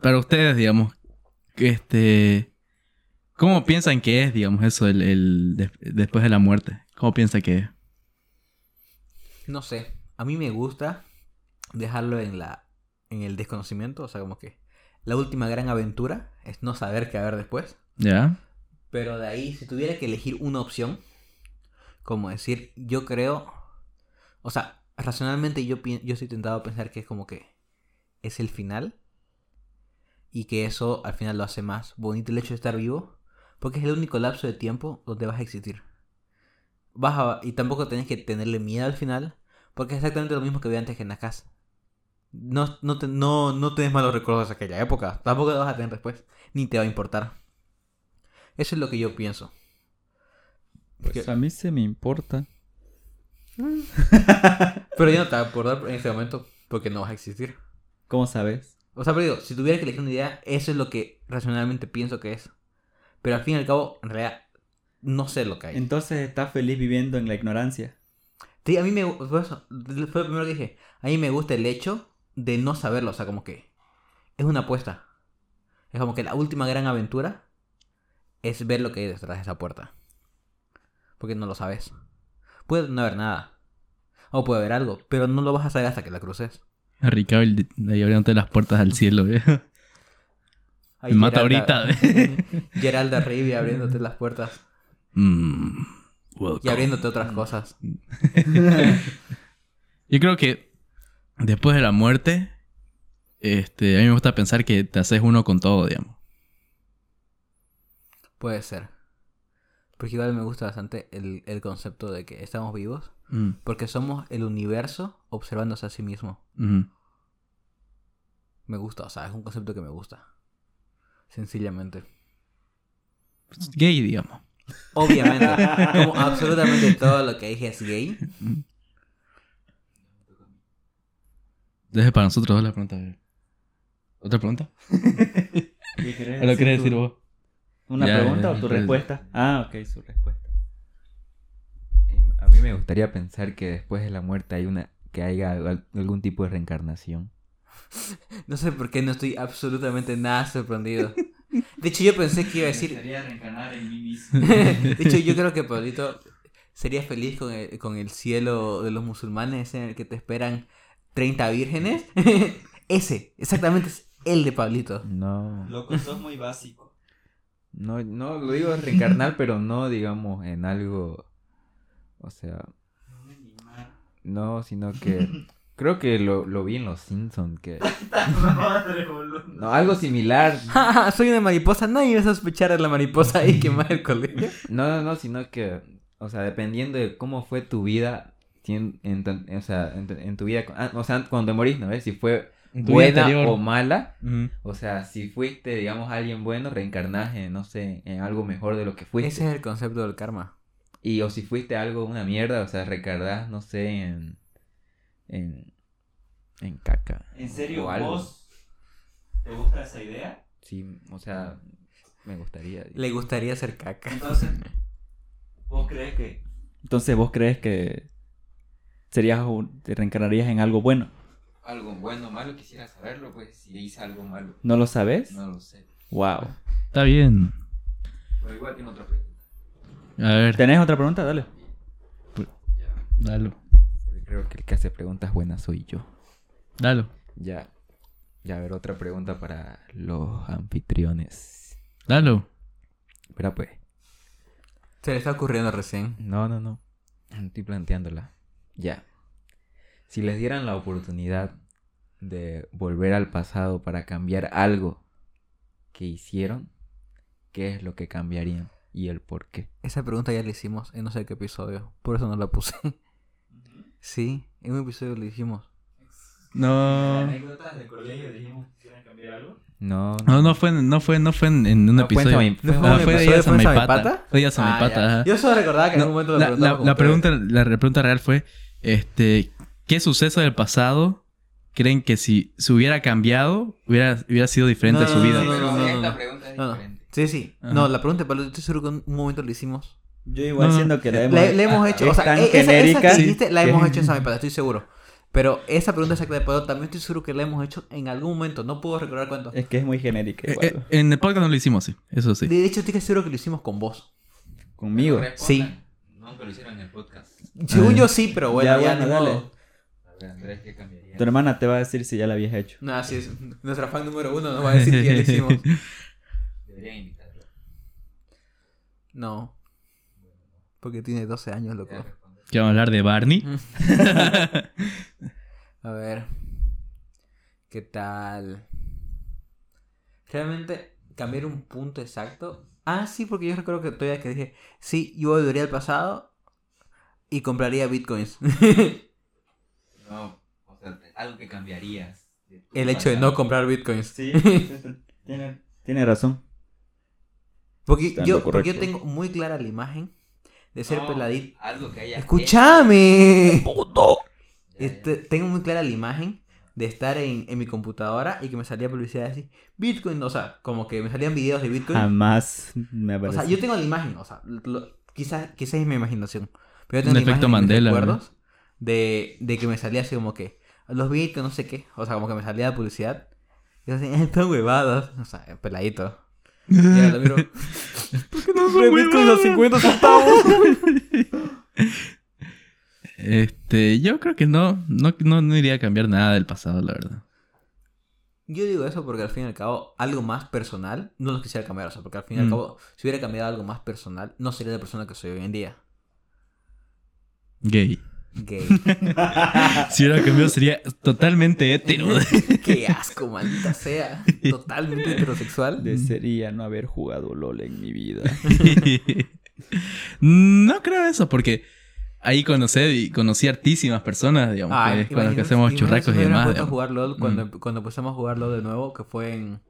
Para ustedes, digamos. Este. ¿Cómo piensan que es, digamos, eso, el, el des- después de la muerte? ¿Cómo piensan que es? No sé. A mí me gusta dejarlo en la. en el desconocimiento. O sea, como que. La última gran aventura es no saber qué haber después. ¿Ya? Pero de ahí, si tuviera que elegir una opción, como decir, yo creo, o sea, racionalmente yo, yo estoy tentado a pensar que es como que es el final y que eso al final lo hace más bonito el hecho de estar vivo, porque es el único lapso de tiempo donde vas a existir. Vas a- y tampoco tenés que tenerle miedo al final, porque es exactamente lo mismo que vi antes que en la casa. No, no, te- no, no tenés malos recuerdos de aquella época, tampoco lo vas a tener después, ni te va a importar. Eso es lo que yo pienso. Pues a mí se me importa. (laughs) Pero yo no te voy a acordar en este momento porque no vas a existir. ¿Cómo sabes? O sea, pero digo, si tuviera que elegir una idea, eso es lo que racionalmente pienso que es. Pero al fin y al cabo, en realidad, no sé lo que hay. Entonces estás feliz viviendo en la ignorancia. Sí, a mí me eso, fue lo primero que dije. A mí me gusta el hecho de no saberlo. O sea, como que es una apuesta. Es como que la última gran aventura es ver lo que hay detrás de esa puerta. Porque no lo sabes. Puede no haber nada. O puede haber algo, pero no lo vas a saber hasta que la cruces. De ahí abriéndote las puertas al cielo, ¿eh? (laughs) Ahí Me mata ahorita. (laughs) Geralda Rivia abriéndote las puertas Mm, y abriéndote otras cosas. (laughs) Yo creo que después de la muerte, este, a mí me gusta pensar que te haces uno con todo, digamos. Puede ser. Porque igual me gusta bastante el, el concepto de que estamos vivos. Mm, Porque somos el universo observándose a sí mismo. Me gusta, o sea, es un concepto que me gusta. Sencillamente. Pues, Gay, digamos. Obviamente, (laughs) como absolutamente todo lo que dije es gay. Deje para nosotros la pregunta. ¿Otra pregunta? ¿O (laughs) lo querés decir vos? ¿Una Ya, pregunta ya, o tu pues. respuesta? Ah, ok, su respuesta. Em, A mí me gustaría pensar que después de la muerte hay una que haya al- algún tipo de reencarnación. (laughs) No sé por qué no estoy absolutamente nada sorprendido. De hecho, yo pensé que iba a decir. reencarnar en mí mismo. (laughs) De hecho, yo creo que Pablito sería feliz con el, con el cielo de los musulmanes en el que te esperan 30 vírgenes. (laughs) Ese, exactamente es el de Pablito. No, Loco, sos muy básico. no, no lo digo reencarnar, pero no digamos en algo, o sea, no, sino que creo que lo, lo vi en Los Simpsons, que (laughs) no algo similar, (laughs) Soy una mariposa, nadie va a sospechar de la mariposa ahí quemar el colegio. (laughs) no, no, no, sino que, o sea, dependiendo de cómo fue tu vida, en, tu- o sea, en, tu- en tu vida, ah, o sea, cuando te morís, ¿no ves? Si fue En buena o mala, o sea, si fuiste, digamos, alguien bueno, reencarnás en, no sé, en algo mejor de lo que fuiste. Ese es el concepto del karma. Y o si fuiste algo, una mierda, o sea, reencarnás, no sé, en. En. en caca. En serio, O algo. vos ¿Te gusta esa idea? Sí, o sea, me gustaría. Le gustaría hacer caca. Entonces, ¿vos crees que...? Entonces, ¿vos crees que serías un- te reencarnarías en algo bueno? Algo bueno o malo, quisiera saberlo, pues. Si hice algo malo, ¿No lo sabes? no lo sé. Wow. Está bien. Pero igual tiene otra pregunta. A ver, ¿Tenés otra pregunta? Dale. dalo. Creo que el que hace preguntas buenas soy yo. Dalo. Ya. Ya, a ver, otra pregunta para los anfitriones. Dalo. Espera, pues. Se le está ocurriendo recién. No, no, no. Estoy planteándola. Ya. Si les dieran la oportunidad de volver al pasado para cambiar algo que hicieron, ¿qué es lo que cambiarían y el por qué? Esa pregunta ya la hicimos en no sé qué episodio. Por eso no la puse. (laughs) Sí, en un episodio lo hicimos. No. anécdotas del colegio dijimos que quieran cambiar algo? No, No, no fue, no fue, no fue en, en un No fue en episodio. Sami- ¿No fue fue Ah, un fue de de Fuerza Amaipata. Amaipata? Fue Díaz Ah, Amaipata, ya. ajá. Yo solo recordaba que en No, algún momento lo la, la- la pregunta, la pregunta real fue, este, ¿qué suceso del pasado creen que si se hubiera cambiado, hubiera, hubiera sido diferente No, su no, vida? no, Pero no, esta no. pregunta es No, no. diferente. Sí, sí. Ajá. No, la pregunta, pero estoy seguro que en un momento lo hicimos. Yo igual No, no. siento que la hemos... Le, le hemos hecho, es o sea, tan e- esa, esa genérica que dijiste la hemos hecho en estoy seguro. Pero esa pregunta exacta de Pedro también estoy seguro que la hemos hecho en algún momento. No puedo recordar cuánto. Es que es muy genérica Eh, igual. eh, en el podcast no lo hicimos, sí. Eso sí. De hecho, estoy seguro que lo hicimos con vos. Conmigo. Sí. Nunca lo hicieron en el podcast. Según Ah. yo sí, pero bueno, Ya, ya, bueno, dale. modo. A ver, Andrés, ¿qué cambiaría? Tu hermana te va a decir si ya la habías hecho. No, así es. Nuestra fan número uno nos va a decir que ya lo hicimos. Deberían invitarlo. No. Porque tiene 12 años, loco. Que vamos a hablar de Barney. (laughs) A ver. ¿Qué tal? Realmente, cambiar un punto exacto. Ah, sí, porque yo recuerdo que todavía que dije, sí, yo volvería al pasado y compraría bitcoins. (laughs) No, o sea, algo que cambiarías. El hecho de no comprar bitcoins. Sí, (laughs) tiene, tiene razón. Porque yo, porque yo tengo muy clara la imagen de ser No, peladito. Algo que haya. ¡Escúchame! Ya, (laughs) ya. Este, tengo muy clara la imagen de estar en, en mi computadora y que me salía publicidad así, Bitcoin, o sea, como que me salían videos de Bitcoin. Jamás me o sea, yo tengo la imagen, o sea, lo- quizás quizás es mi imaginación. Pero yo Un tengo la efecto imagen Mandela, recuerdos de, de que me salía así como que los Bitcoin, no sé qué. O sea, como que me salía la publicidad. Y yo así, "Eh, están huevadas. O sea, peladito. Y ahora lo miro. ¿Por qué no son Bitcoin a 50 centavos? Este, yo creo que no, no, no, no iría a cambiar nada del pasado, la verdad. Yo digo eso porque al fin y al cabo, algo más personal, no lo quisiera cambiar, o sea, porque al fin y al Mm. cabo, si hubiera cambiado algo más personal, no sería la persona que soy hoy en día. Gay. Gay. (laughs) Si hubiera cambiado sería totalmente hetero. (laughs) Qué asco, maldita sea. Totalmente heterosexual. Desearía no haber jugado LOL en mi vida. (laughs) no creo eso, porque ahí conocí, conocí hartísimas personas, digamos, Ay, que, con las que hacemos si y demás. a jugar LOL cuando, Mm. cuando empezamos a jugar LOL de nuevo, que fue en.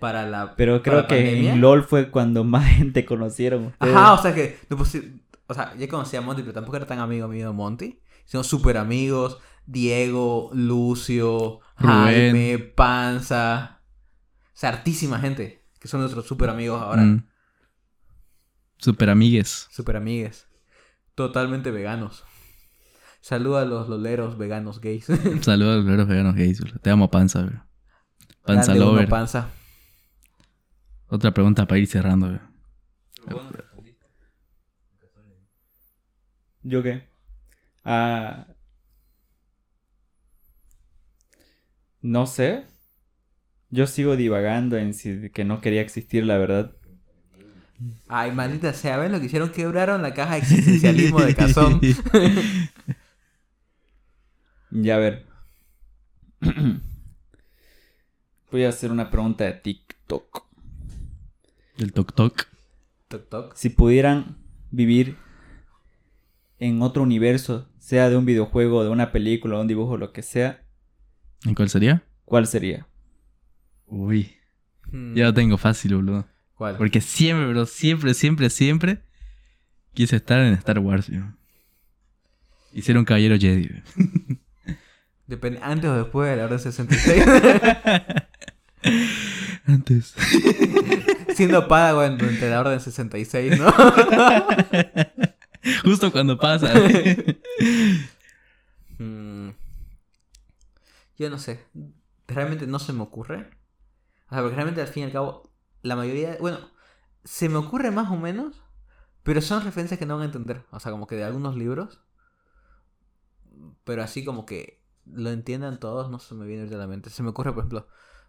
Para la. Pero creo que pandemia. en LOL fue cuando más gente conocieron. ustedes. Ajá, o sea que. no pusi- O sea, ya conocía a Monty, pero tampoco era tan amigo mío de Monty. Somos súper amigos. Diego, Lucio, Rubén. Jaime, Panza. O sea, hartísima gente. Que son nuestros súper amigos ahora. Mm. Super amigues. Súper amigues. Totalmente veganos. Saluda a los loleros veganos gays. (laughs) Saludos a los veganos gays. Te amo, panza, bro. Panza Grande uno, lover. panza. Otra pregunta para ir cerrando, bro. Pero vos no respondiste. ¿Yo qué? Ah. No sé. Yo sigo divagando en si que no quería existir, la verdad. Ay, maldita sea, ¿ven lo que hicieron? Quebraron la caja de existencialismo de Cazón. (laughs) Ya a ver. (clears throat) Voy a hacer una pregunta de TikTok. El toc toc. Toc, toc. Si pudieran vivir en otro universo, sea de un videojuego, de una película, un dibujo, lo que sea, ¿En cuál sería? ¿cuál sería? Uy. Hmm, Ya lo tengo fácil, boludo. ¿Cuál? Porque siempre, bro, siempre, siempre, siempre quise estar en Star Wars, bro. Y ser un caballero Jedi, bro. (laughs) Depende, antes o después de la hora 66. (laughs) Antes. (laughs) Siendo Padawan durante la Orden 66, ¿no? (laughs) Justo cuando pasa. (laughs) Mm, Yo no sé. Realmente no se me ocurre. O sea, porque realmente al fin y al cabo, la mayoría. Bueno, se me ocurre más o menos. Pero son referencias que no van a entender. O sea, como que de algunos libros. Pero así como que lo entiendan todos, no se me viene a la mente. Se me ocurre, por ejemplo,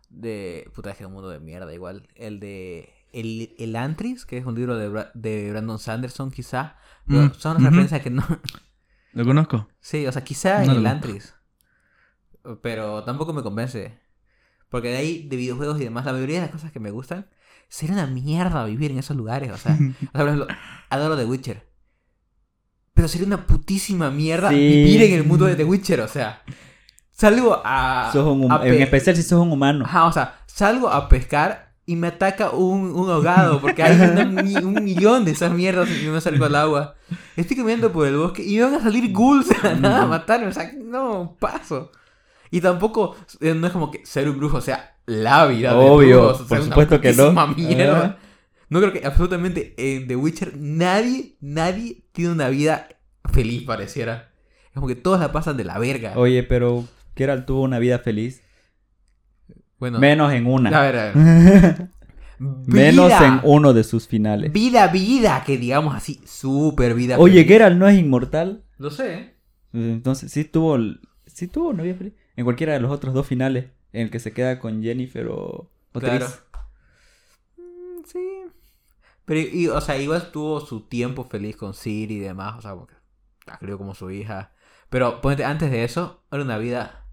de. Puta, es que un mundo de mierda, igual. El de. El, el Antris, que es un libro de, Bra- de Brandon Sanderson, quizá. Mm, son ujú. referencias que no. ¿Lo conozco? Sí, o sea, quizá No en el. Antris. Pero tampoco me convence. Porque de ahí, de videojuegos y demás, la mayoría de las cosas que me gustan, sería una mierda vivir en esos lugares. O sea, (laughs) o sea, por ejemplo, adoro The Witcher. Pero sería una putísima mierda Sí. vivir en el mundo de The Witcher. O sea, salgo a. Sos un a en pe- especial si sos un humano. Ajá, o sea, salgo a pescar y me ataca un, un ahogado porque hay una (laughs) un millón de esas mierdas y me salgo al agua. Estoy caminando por el bosque y me van a salir ghouls (laughs) a nada a matarme. O sea, no, paso. Y tampoco, eh, no es como que ser un brujo sea la vida de Obvio, brujos, o sea, por supuesto que no. putísima mierda. No creo que absolutamente en The Witcher nadie, nadie tiene una vida feliz, pareciera. Es como que todos la pasan de la verga. Oye, pero Geralt tuvo una vida feliz. Bueno, Menos en una. a ver, a ver. (laughs) Menos en uno de sus finales. Vida, vida, que digamos así, super vida. Oye, feliz. Geralt no es inmortal. Lo sé. Entonces sí tuvo, sí tuvo una vida feliz. En cualquiera de los otros dos finales. En el que se queda con Jennifer o, o Claro. Mm, sí. Pero, y, o sea, igual tuvo su tiempo feliz con Siri y demás, o sea, porque la crió como su hija. Pero, ponete, antes de eso, era una vida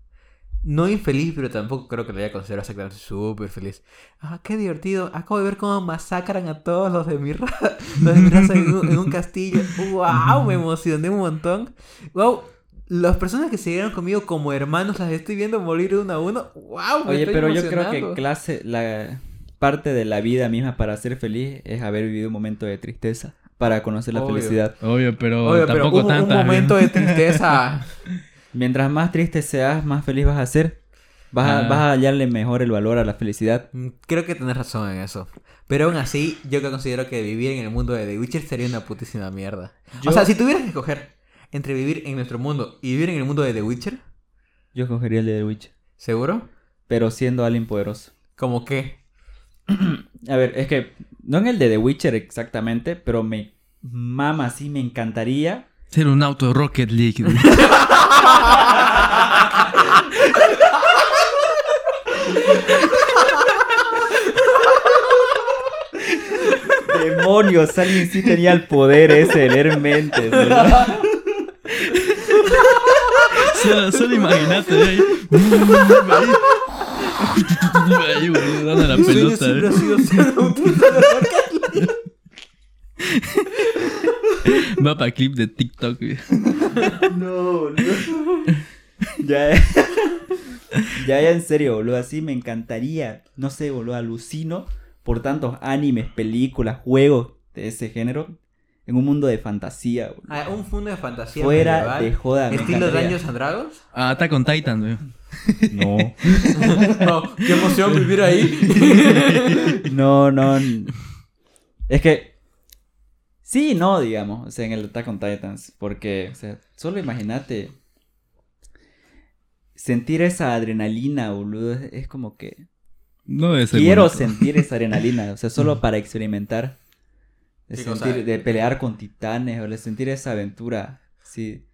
no infeliz, pero tampoco creo que lo haya considerado exactamente súper feliz. Ah, qué divertido. Acabo de ver cómo masacran a todos los de mi, ra- (laughs) los de mi raza en un, en un castillo. ¡Wow! Me emocioné un montón. ¡Wow! Las personas que se dieron conmigo como hermanos las estoy viendo morir uno a uno. ¡Wow! me Oye, estoy pero yo creo que clase, la parte de la vida misma para ser feliz es haber vivido un momento de tristeza para conocer la Obvio. felicidad. Obvio, pero pero tampoco hubo tanta. un momento de tristeza. (laughs) Mientras más triste seas, más feliz vas a ser. Vas, a, Ah. vas a hallarle mejor el valor a la felicidad. Mm, Creo que tenés razón en eso. Pero aún así, yo que considero que vivir en el mundo de The Witcher sería una putísima mierda. Yo- O sea, si tuvieras que escoger entre vivir en nuestro mundo y vivir en el mundo de The Witcher, Yo escogería el de The Witch. ¿seguro? Pero siendo alguien poderoso. ¿Como qué? (clears throat) A ver, es que no en el de The Witcher exactamente, pero me mama, sí, me encantaría. Ser un auto de Rocket League. Demonios, alguien sí tenía el poder ese de leer mentes, ¿verdad? solo, solo imagínate ahí. ahí, güey, dando la pelota. siempre eh. ha sido ser un autista de Rocket. (laughs) Va para clip de TikTok. güey. No, no. Ya, (laughs) ya, ya en serio, boludo, así me encantaría. No sé, boludo, alucino por tantos animes, películas, juegos de ese género en un mundo de fantasía, boludo. Ah, un mundo de fantasía Fuera medieval, de joda, Estilo. Dungeons and Dragons. Ah, Attack on Titan, güey. No. (laughs) No, qué emoción vivir ahí. No, no. Es que. Sí, no, digamos. O sea, en el Attack on Titans. Porque, o sea, solo imagínate. Sentir esa adrenalina, boludo. Es, es como que. No ser Quiero bonito. sentir esa adrenalina. O sea, solo (laughs) para experimentar. De, ¿Qué sentir, de pelear con titanes. O de sentir esa aventura. Sí.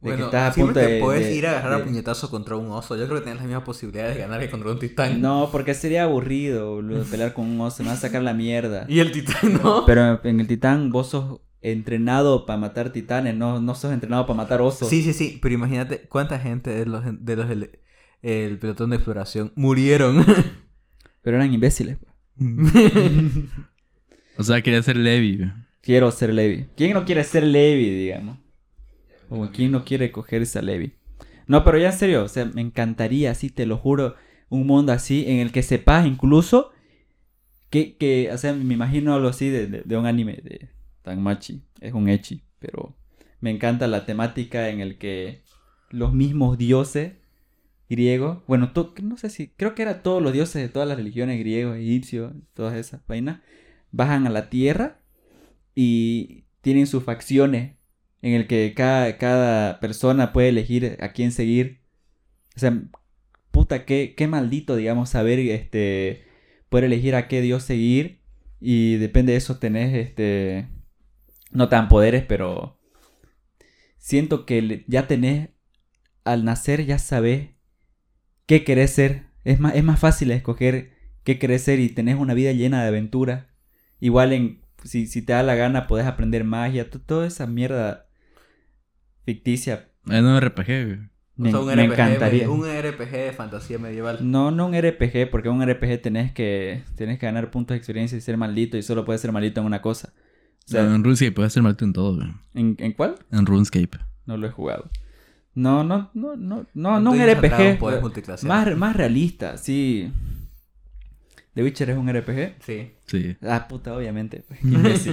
De que estás a punto te de. puedes de- ir a agarrar de- a puñetazo contra un oso. Yo creo que tienes las mismas posibilidades de ganar que contra un titán. No, porque sería aburrido, boludo. (laughs) Pelear con un oso. Me va a sacar la mierda. Y el titán, ¿no? (laughs) Pero en el titán vos sos entrenado para matar titanes, no, no sos entrenado para matar osos. Sí, sí, sí. Pero imagínate cuánta gente de los, de los del el pelotón de exploración murieron. (laughs) Pero eran imbéciles. O sea, quería ser Levi, güey. Quiero ser Levi. ¿Quién no quiere ser Levi, digamos? O quién no quiere cogerse a Levi. No, pero ya en serio, o sea, me encantaría, sí, te lo juro, un mundo así en el que sepas incluso que, que o sea, me imagino algo así de, de- un anime de Tanmachi, es un echi, pero me encanta la temática en el que los mismos dioses griego. Bueno, no sé si, creo que era todos los dioses de todas las religiones, griegos, egipcios, todas esas vainas, bajan a la tierra y tienen sus facciones en el que cada, cada persona puede elegir a quién seguir. O sea, puta, qué, maldito, digamos, saber este poder elegir a qué dios seguir y depende de eso tenés este no tan poderes, pero siento que ya tenés al nacer ya sabés qué querés ser. Es más, es más fácil escoger qué querés ser y tenés una vida llena de aventura. Igual en si, si te da la gana podés aprender magia, to- toda esa mierda ficticia. En un RPG, güey. O Me, sea, un me RPG, encantaría. Un RPG de fantasía medieval. No, no un RPG, porque en un RPG tenés que, tenés que ganar puntos de experiencia y ser maldito y solo puedes ser maldito en una cosa. O sea, en RuneScape puedes ser malto en todo, güey. ¿en, en cuál? En RuneScape. No lo he jugado. No, no, no, no, no, no un RPG. Más, más realista, sí. ¿The Witcher es un RPG? Sí. Sí. Ah, puta, obviamente. pues. (laughs)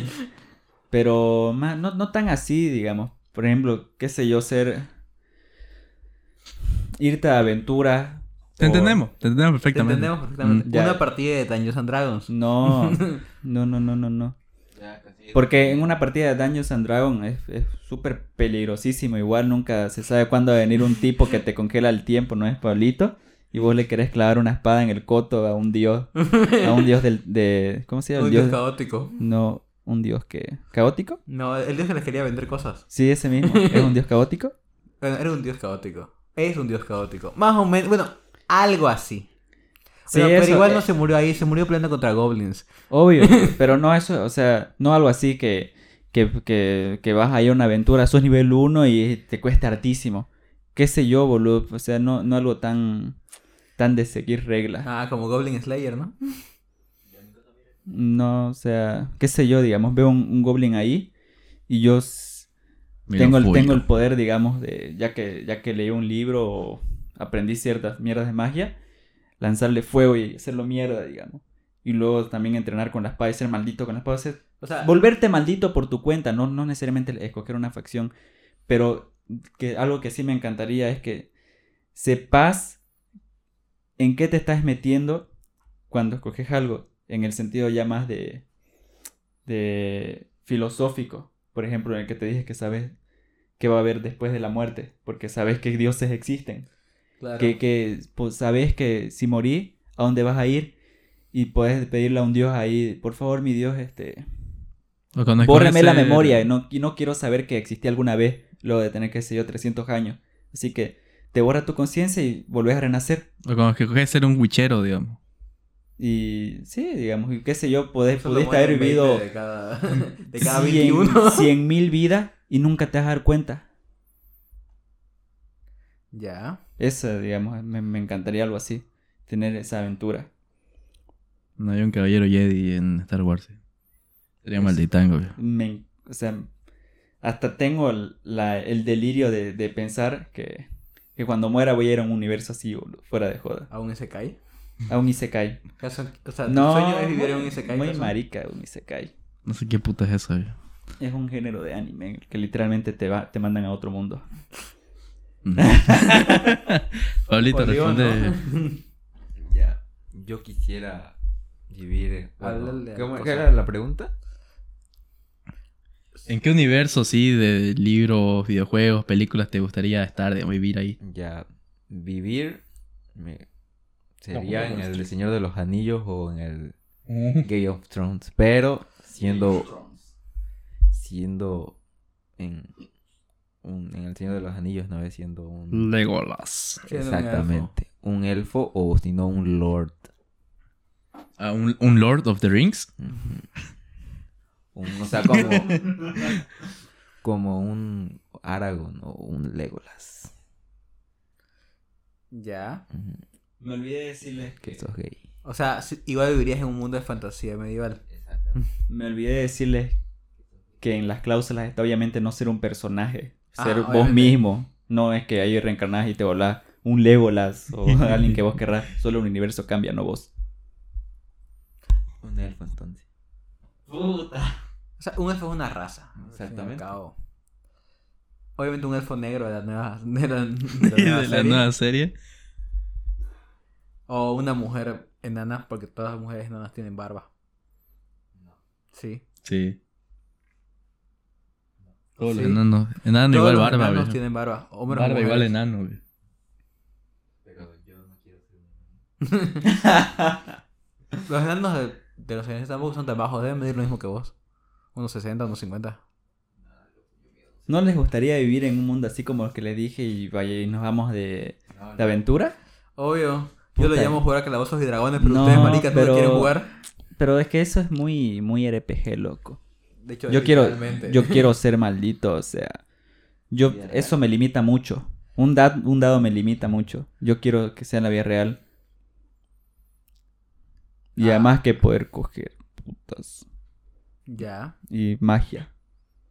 Pero más, no, no tan así, digamos. Por ejemplo, qué sé yo, ser... Irte a aventura. Te o- entendemos, te entendemos Te perfectamente. entendemos perfectamente. Mm. Una partida de Dungeons and Dragons. No, (laughs) no, no, no, no, no. Porque en una partida de Dungeons and Dragons es es súper peligrosísimo. Igual nunca se sabe cuándo va a venir un tipo que te congela el tiempo, ¿no es, Pablito? Y vos le querés clavar una espada en el coto a un dios. A un dios del... De, ¿Cómo se llama? Un El dios dios... caótico. No, un dios que... ¿Caótico? No, el dios que les quería vender cosas. Sí, ese mismo. ¿Es un dios caótico? (laughs) Bueno, era un dios caótico. Es un dios caótico. Más o menos, bueno, algo así. Sí, pero eso, igual eh, no se murió ahí, se murió peleando contra goblins. Obvio, (laughs) pero no eso, o sea, no algo así que, que, que, que vas ahí a una aventura, sos nivel 1 y te cuesta hartísimo. Qué sé yo, boludo, o sea, no, no algo tan, tan de seguir reglas. Ah, como Goblin Slayer, ¿no? No, o sea, qué sé yo, digamos, veo un, un goblin ahí y yo tengo el, tengo el poder, digamos, de ya que, ya que leí un libro o aprendí ciertas mierdas de magia, lanzarle fuego y hacerlo mierda, digamos. Y luego también entrenar con la espada y ser maldito con la espada. o sea, O sea, volverte maldito por tu cuenta, no, no necesariamente escoger una facción, pero que algo que sí me encantaría es que sepas en qué te estás metiendo cuando escoges algo, en el sentido ya más de, de filosófico, por ejemplo, en el que te dije que sabes qué va a haber después de la muerte, porque sabes que dioses existen, claro. que, que pues, sabes que si morí, a dónde vas a ir y puedes pedirle a un dios ahí, por favor, mi dios, este, Bórreme la memoria, no, y no quiero saber que existí alguna vez luego de tener, qué sé yo, 300 años. Así que te borra tu conciencia y volvés a renacer. O cuando escoges ser un witchero, digamos. Y sí, digamos, y qué sé yo, podés, pudiste haber 20 vivido de cada, (laughs) de cada 100 21. (laughs) mil vidas y nunca te vas a dar cuenta. ya. Eso, digamos, me, me encantaría algo así, tener esa aventura. No hay un caballero Jedi en Star Wars. Sería malditango, o sea, hasta tengo el, la- el delirio de, de pensar que, que cuando muera voy a ir a un universo así, fuera de joda. ¿Aún se cae? A un Isekai. O sea, No, tu sueño es vivir en un muy- Isekai. Muy marica un Isekai. No sé qué puta es eso. Es un género de anime que literalmente te, va, te mandan a otro mundo. (laughs) Pablito Pues digo, responde. ¿no? (laughs) Ya. Yo quisiera vivir. bueno, Háblale a ¿Cómo cosa. era la pregunta? ¿En qué universo, sí, de libros, videojuegos, películas te gustaría estar, de vivir ahí? Ya. Vivir. me- sería en el Señor de los Anillos o en el Game of Thrones. Pero siendo. Siendo. En. un- en el Señor de los Anillos, no es siendo un. Legolas. Un Exactamente. Un elfo o si no un lord. Ah, ¿un, un Lord of the Rings? Un- o sea, como. (laughs) como un Aragorn o un Legolas. Ya. Me olvidé decirles Que sos gay. O sea, igual vivirías en un mundo de fantasía medieval. Me olvidé decirles que en las cláusulas está obviamente no ser un personaje, Ah, ser vos obviamente. mismo. No es que ahí reencarnás y te volás un Legolas o (laughs) alguien que vos querrás. Solo el universo cambia, no vos. Un elfo entonces. Puta. O sea, un elfo es una raza. Exactamente. cabo. Obviamente un elfo negro de la nueva, de la, (laughs) de la De nueva la serie. O una mujer enana, porque todas las mujeres enanas tienen barba. Sí. Sí. Todos Sí. los enanos. Enano Todos igual los barba, enanos tienen barba. Hombres o Barba igual enano. Pero yo no quiero ser un (laughs) Los enanos de, de los enanos tampoco son tan bajos. Deben medir lo mismo que vos. Unos 60, unos 50. ¿No les gustaría vivir en un mundo así como los que les dije y vaya y nos vamos de, No, de aventura? Obvio. Yo lo llamo jugar a calabozos y dragones, pero No, ustedes, maricas, no lo pero- quieren jugar. Pero es que eso es muy, muy RPG, loco. De hecho, Yo quiero, yo quiero (laughs) ser maldito, o sea. Yo, Vida eso me limita mucho. Un, dad- un dado me limita mucho. Yo quiero que sea en la vida real. Y Ah. además que poder coger putas. Ya, Y magia.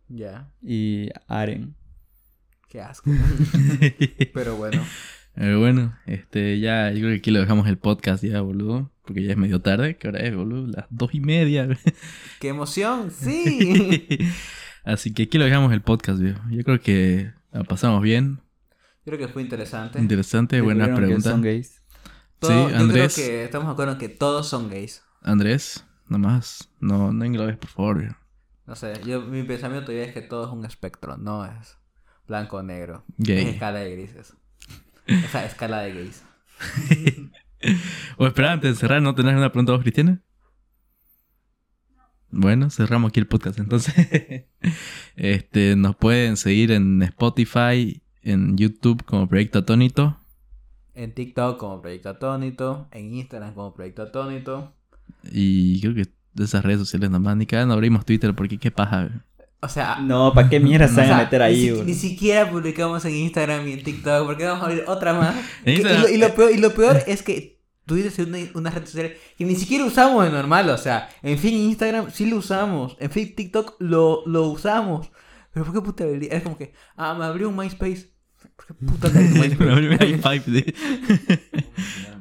ya. Y aren. Qué asco. (laughs) pero bueno. Pero bueno, este, ya, yo creo que aquí lo dejamos el podcast ya, boludo. Porque ya es medio tarde. ¿Qué hora es, boludo? Las dos y media. (laughs) ¡Qué emoción! ¡Sí! (laughs) Así que aquí lo dejamos el podcast, viejo. Yo creo que la pasamos bien. Yo creo que fue interesante. Interesante, que preguntas. son gays. Todo- Sí, yo Andrés. creo que estamos de acuerdo en que todos son gays. Andrés, nomás, no, no englobes, por favor. viejo. No sé, yo, mi pensamiento ya es que todo es un espectro, no es blanco o negro. Gay. Es escala de grises. O sea, escala de gays. (laughs) O espera, antes de cerrar, ¿no tenés una pregunta vos, Cristiana? Bueno, cerramos aquí el podcast entonces. (laughs) este, nos pueden seguir en Spotify, en YouTube como Proyecto Atónito. En TikTok como Proyecto Atónito, en Instagram como Proyecto Atónito. Y creo que de esas redes sociales nomás, ni cada no abrimos Twitter porque qué paja. O sea, No, ¿para qué mierda se o van sea, a meter ni, ahí, si- güey? ni siquiera publicamos en Instagram y en TikTok, porque vamos a abrir otra más. (laughs) Que- y, lo, y lo peor, y lo peor es que Twitter es una, una red social que ni siquiera usamos de normal. O sea, en fin, Instagram sí lo usamos. En fin, TikTok lo, lo usamos. Pero ¿por qué puta debería? Es como que, ah, me abrió un MySpace. ¿Por qué puta (laughs) abrió un Me abrió mi MySpace? (laughs) high five de- Ah,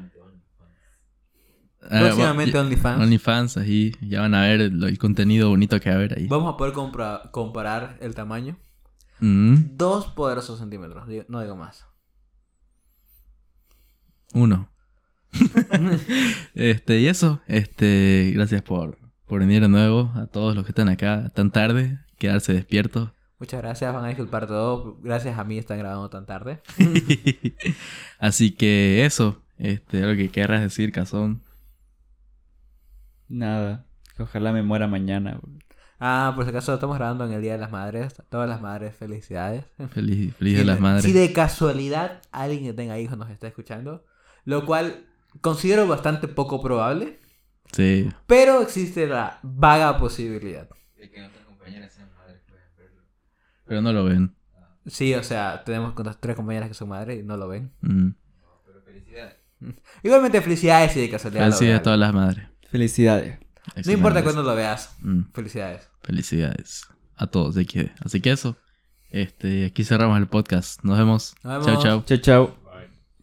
Próximamente ya- OnlyFans. OnlyFans, ahí ya van a ver el, el contenido bonito que va a haber ahí. Vamos a poder comparar el tamaño. Mm, Dos poderosos centímetros, no digo más. uno. (laughs) (laughs) Este, y eso, este, gracias por, por venir de nuevo a todos los que están acá tan tarde, quedarse despiertos. Muchas gracias, van a disculpar todo. Gracias a mí están grabando tan tarde. (laughs) Así que eso, este, lo que querrás decir, Cazón. Nada. Ojalá me muera mañana. Ah, por si acaso estamos grabando en el Día de las Madres. Todas las madres, felicidades. Feliz, feliz Si de las madres. Si de casualidad alguien que tenga hijos nos está escuchando, lo cual considero bastante poco probable, Sí, pero existe la vaga posibilidad. De que nuestras compañeras sean madres pueden verlo. pero no lo ven. Sí, o sea, tenemos con- tres compañeras que son madres y no lo ven. Mm. Pero felicidades. (laughs) Igualmente felicidades si de casualidad lo Felicidades a todas las madres. Felicidades. No importa cuándo lo veas. Mm. Felicidades. Felicidades a todos de aquí. Así que eso. Este, aquí cerramos el podcast. Nos vemos. Nos Chao, chao. Chao, chao.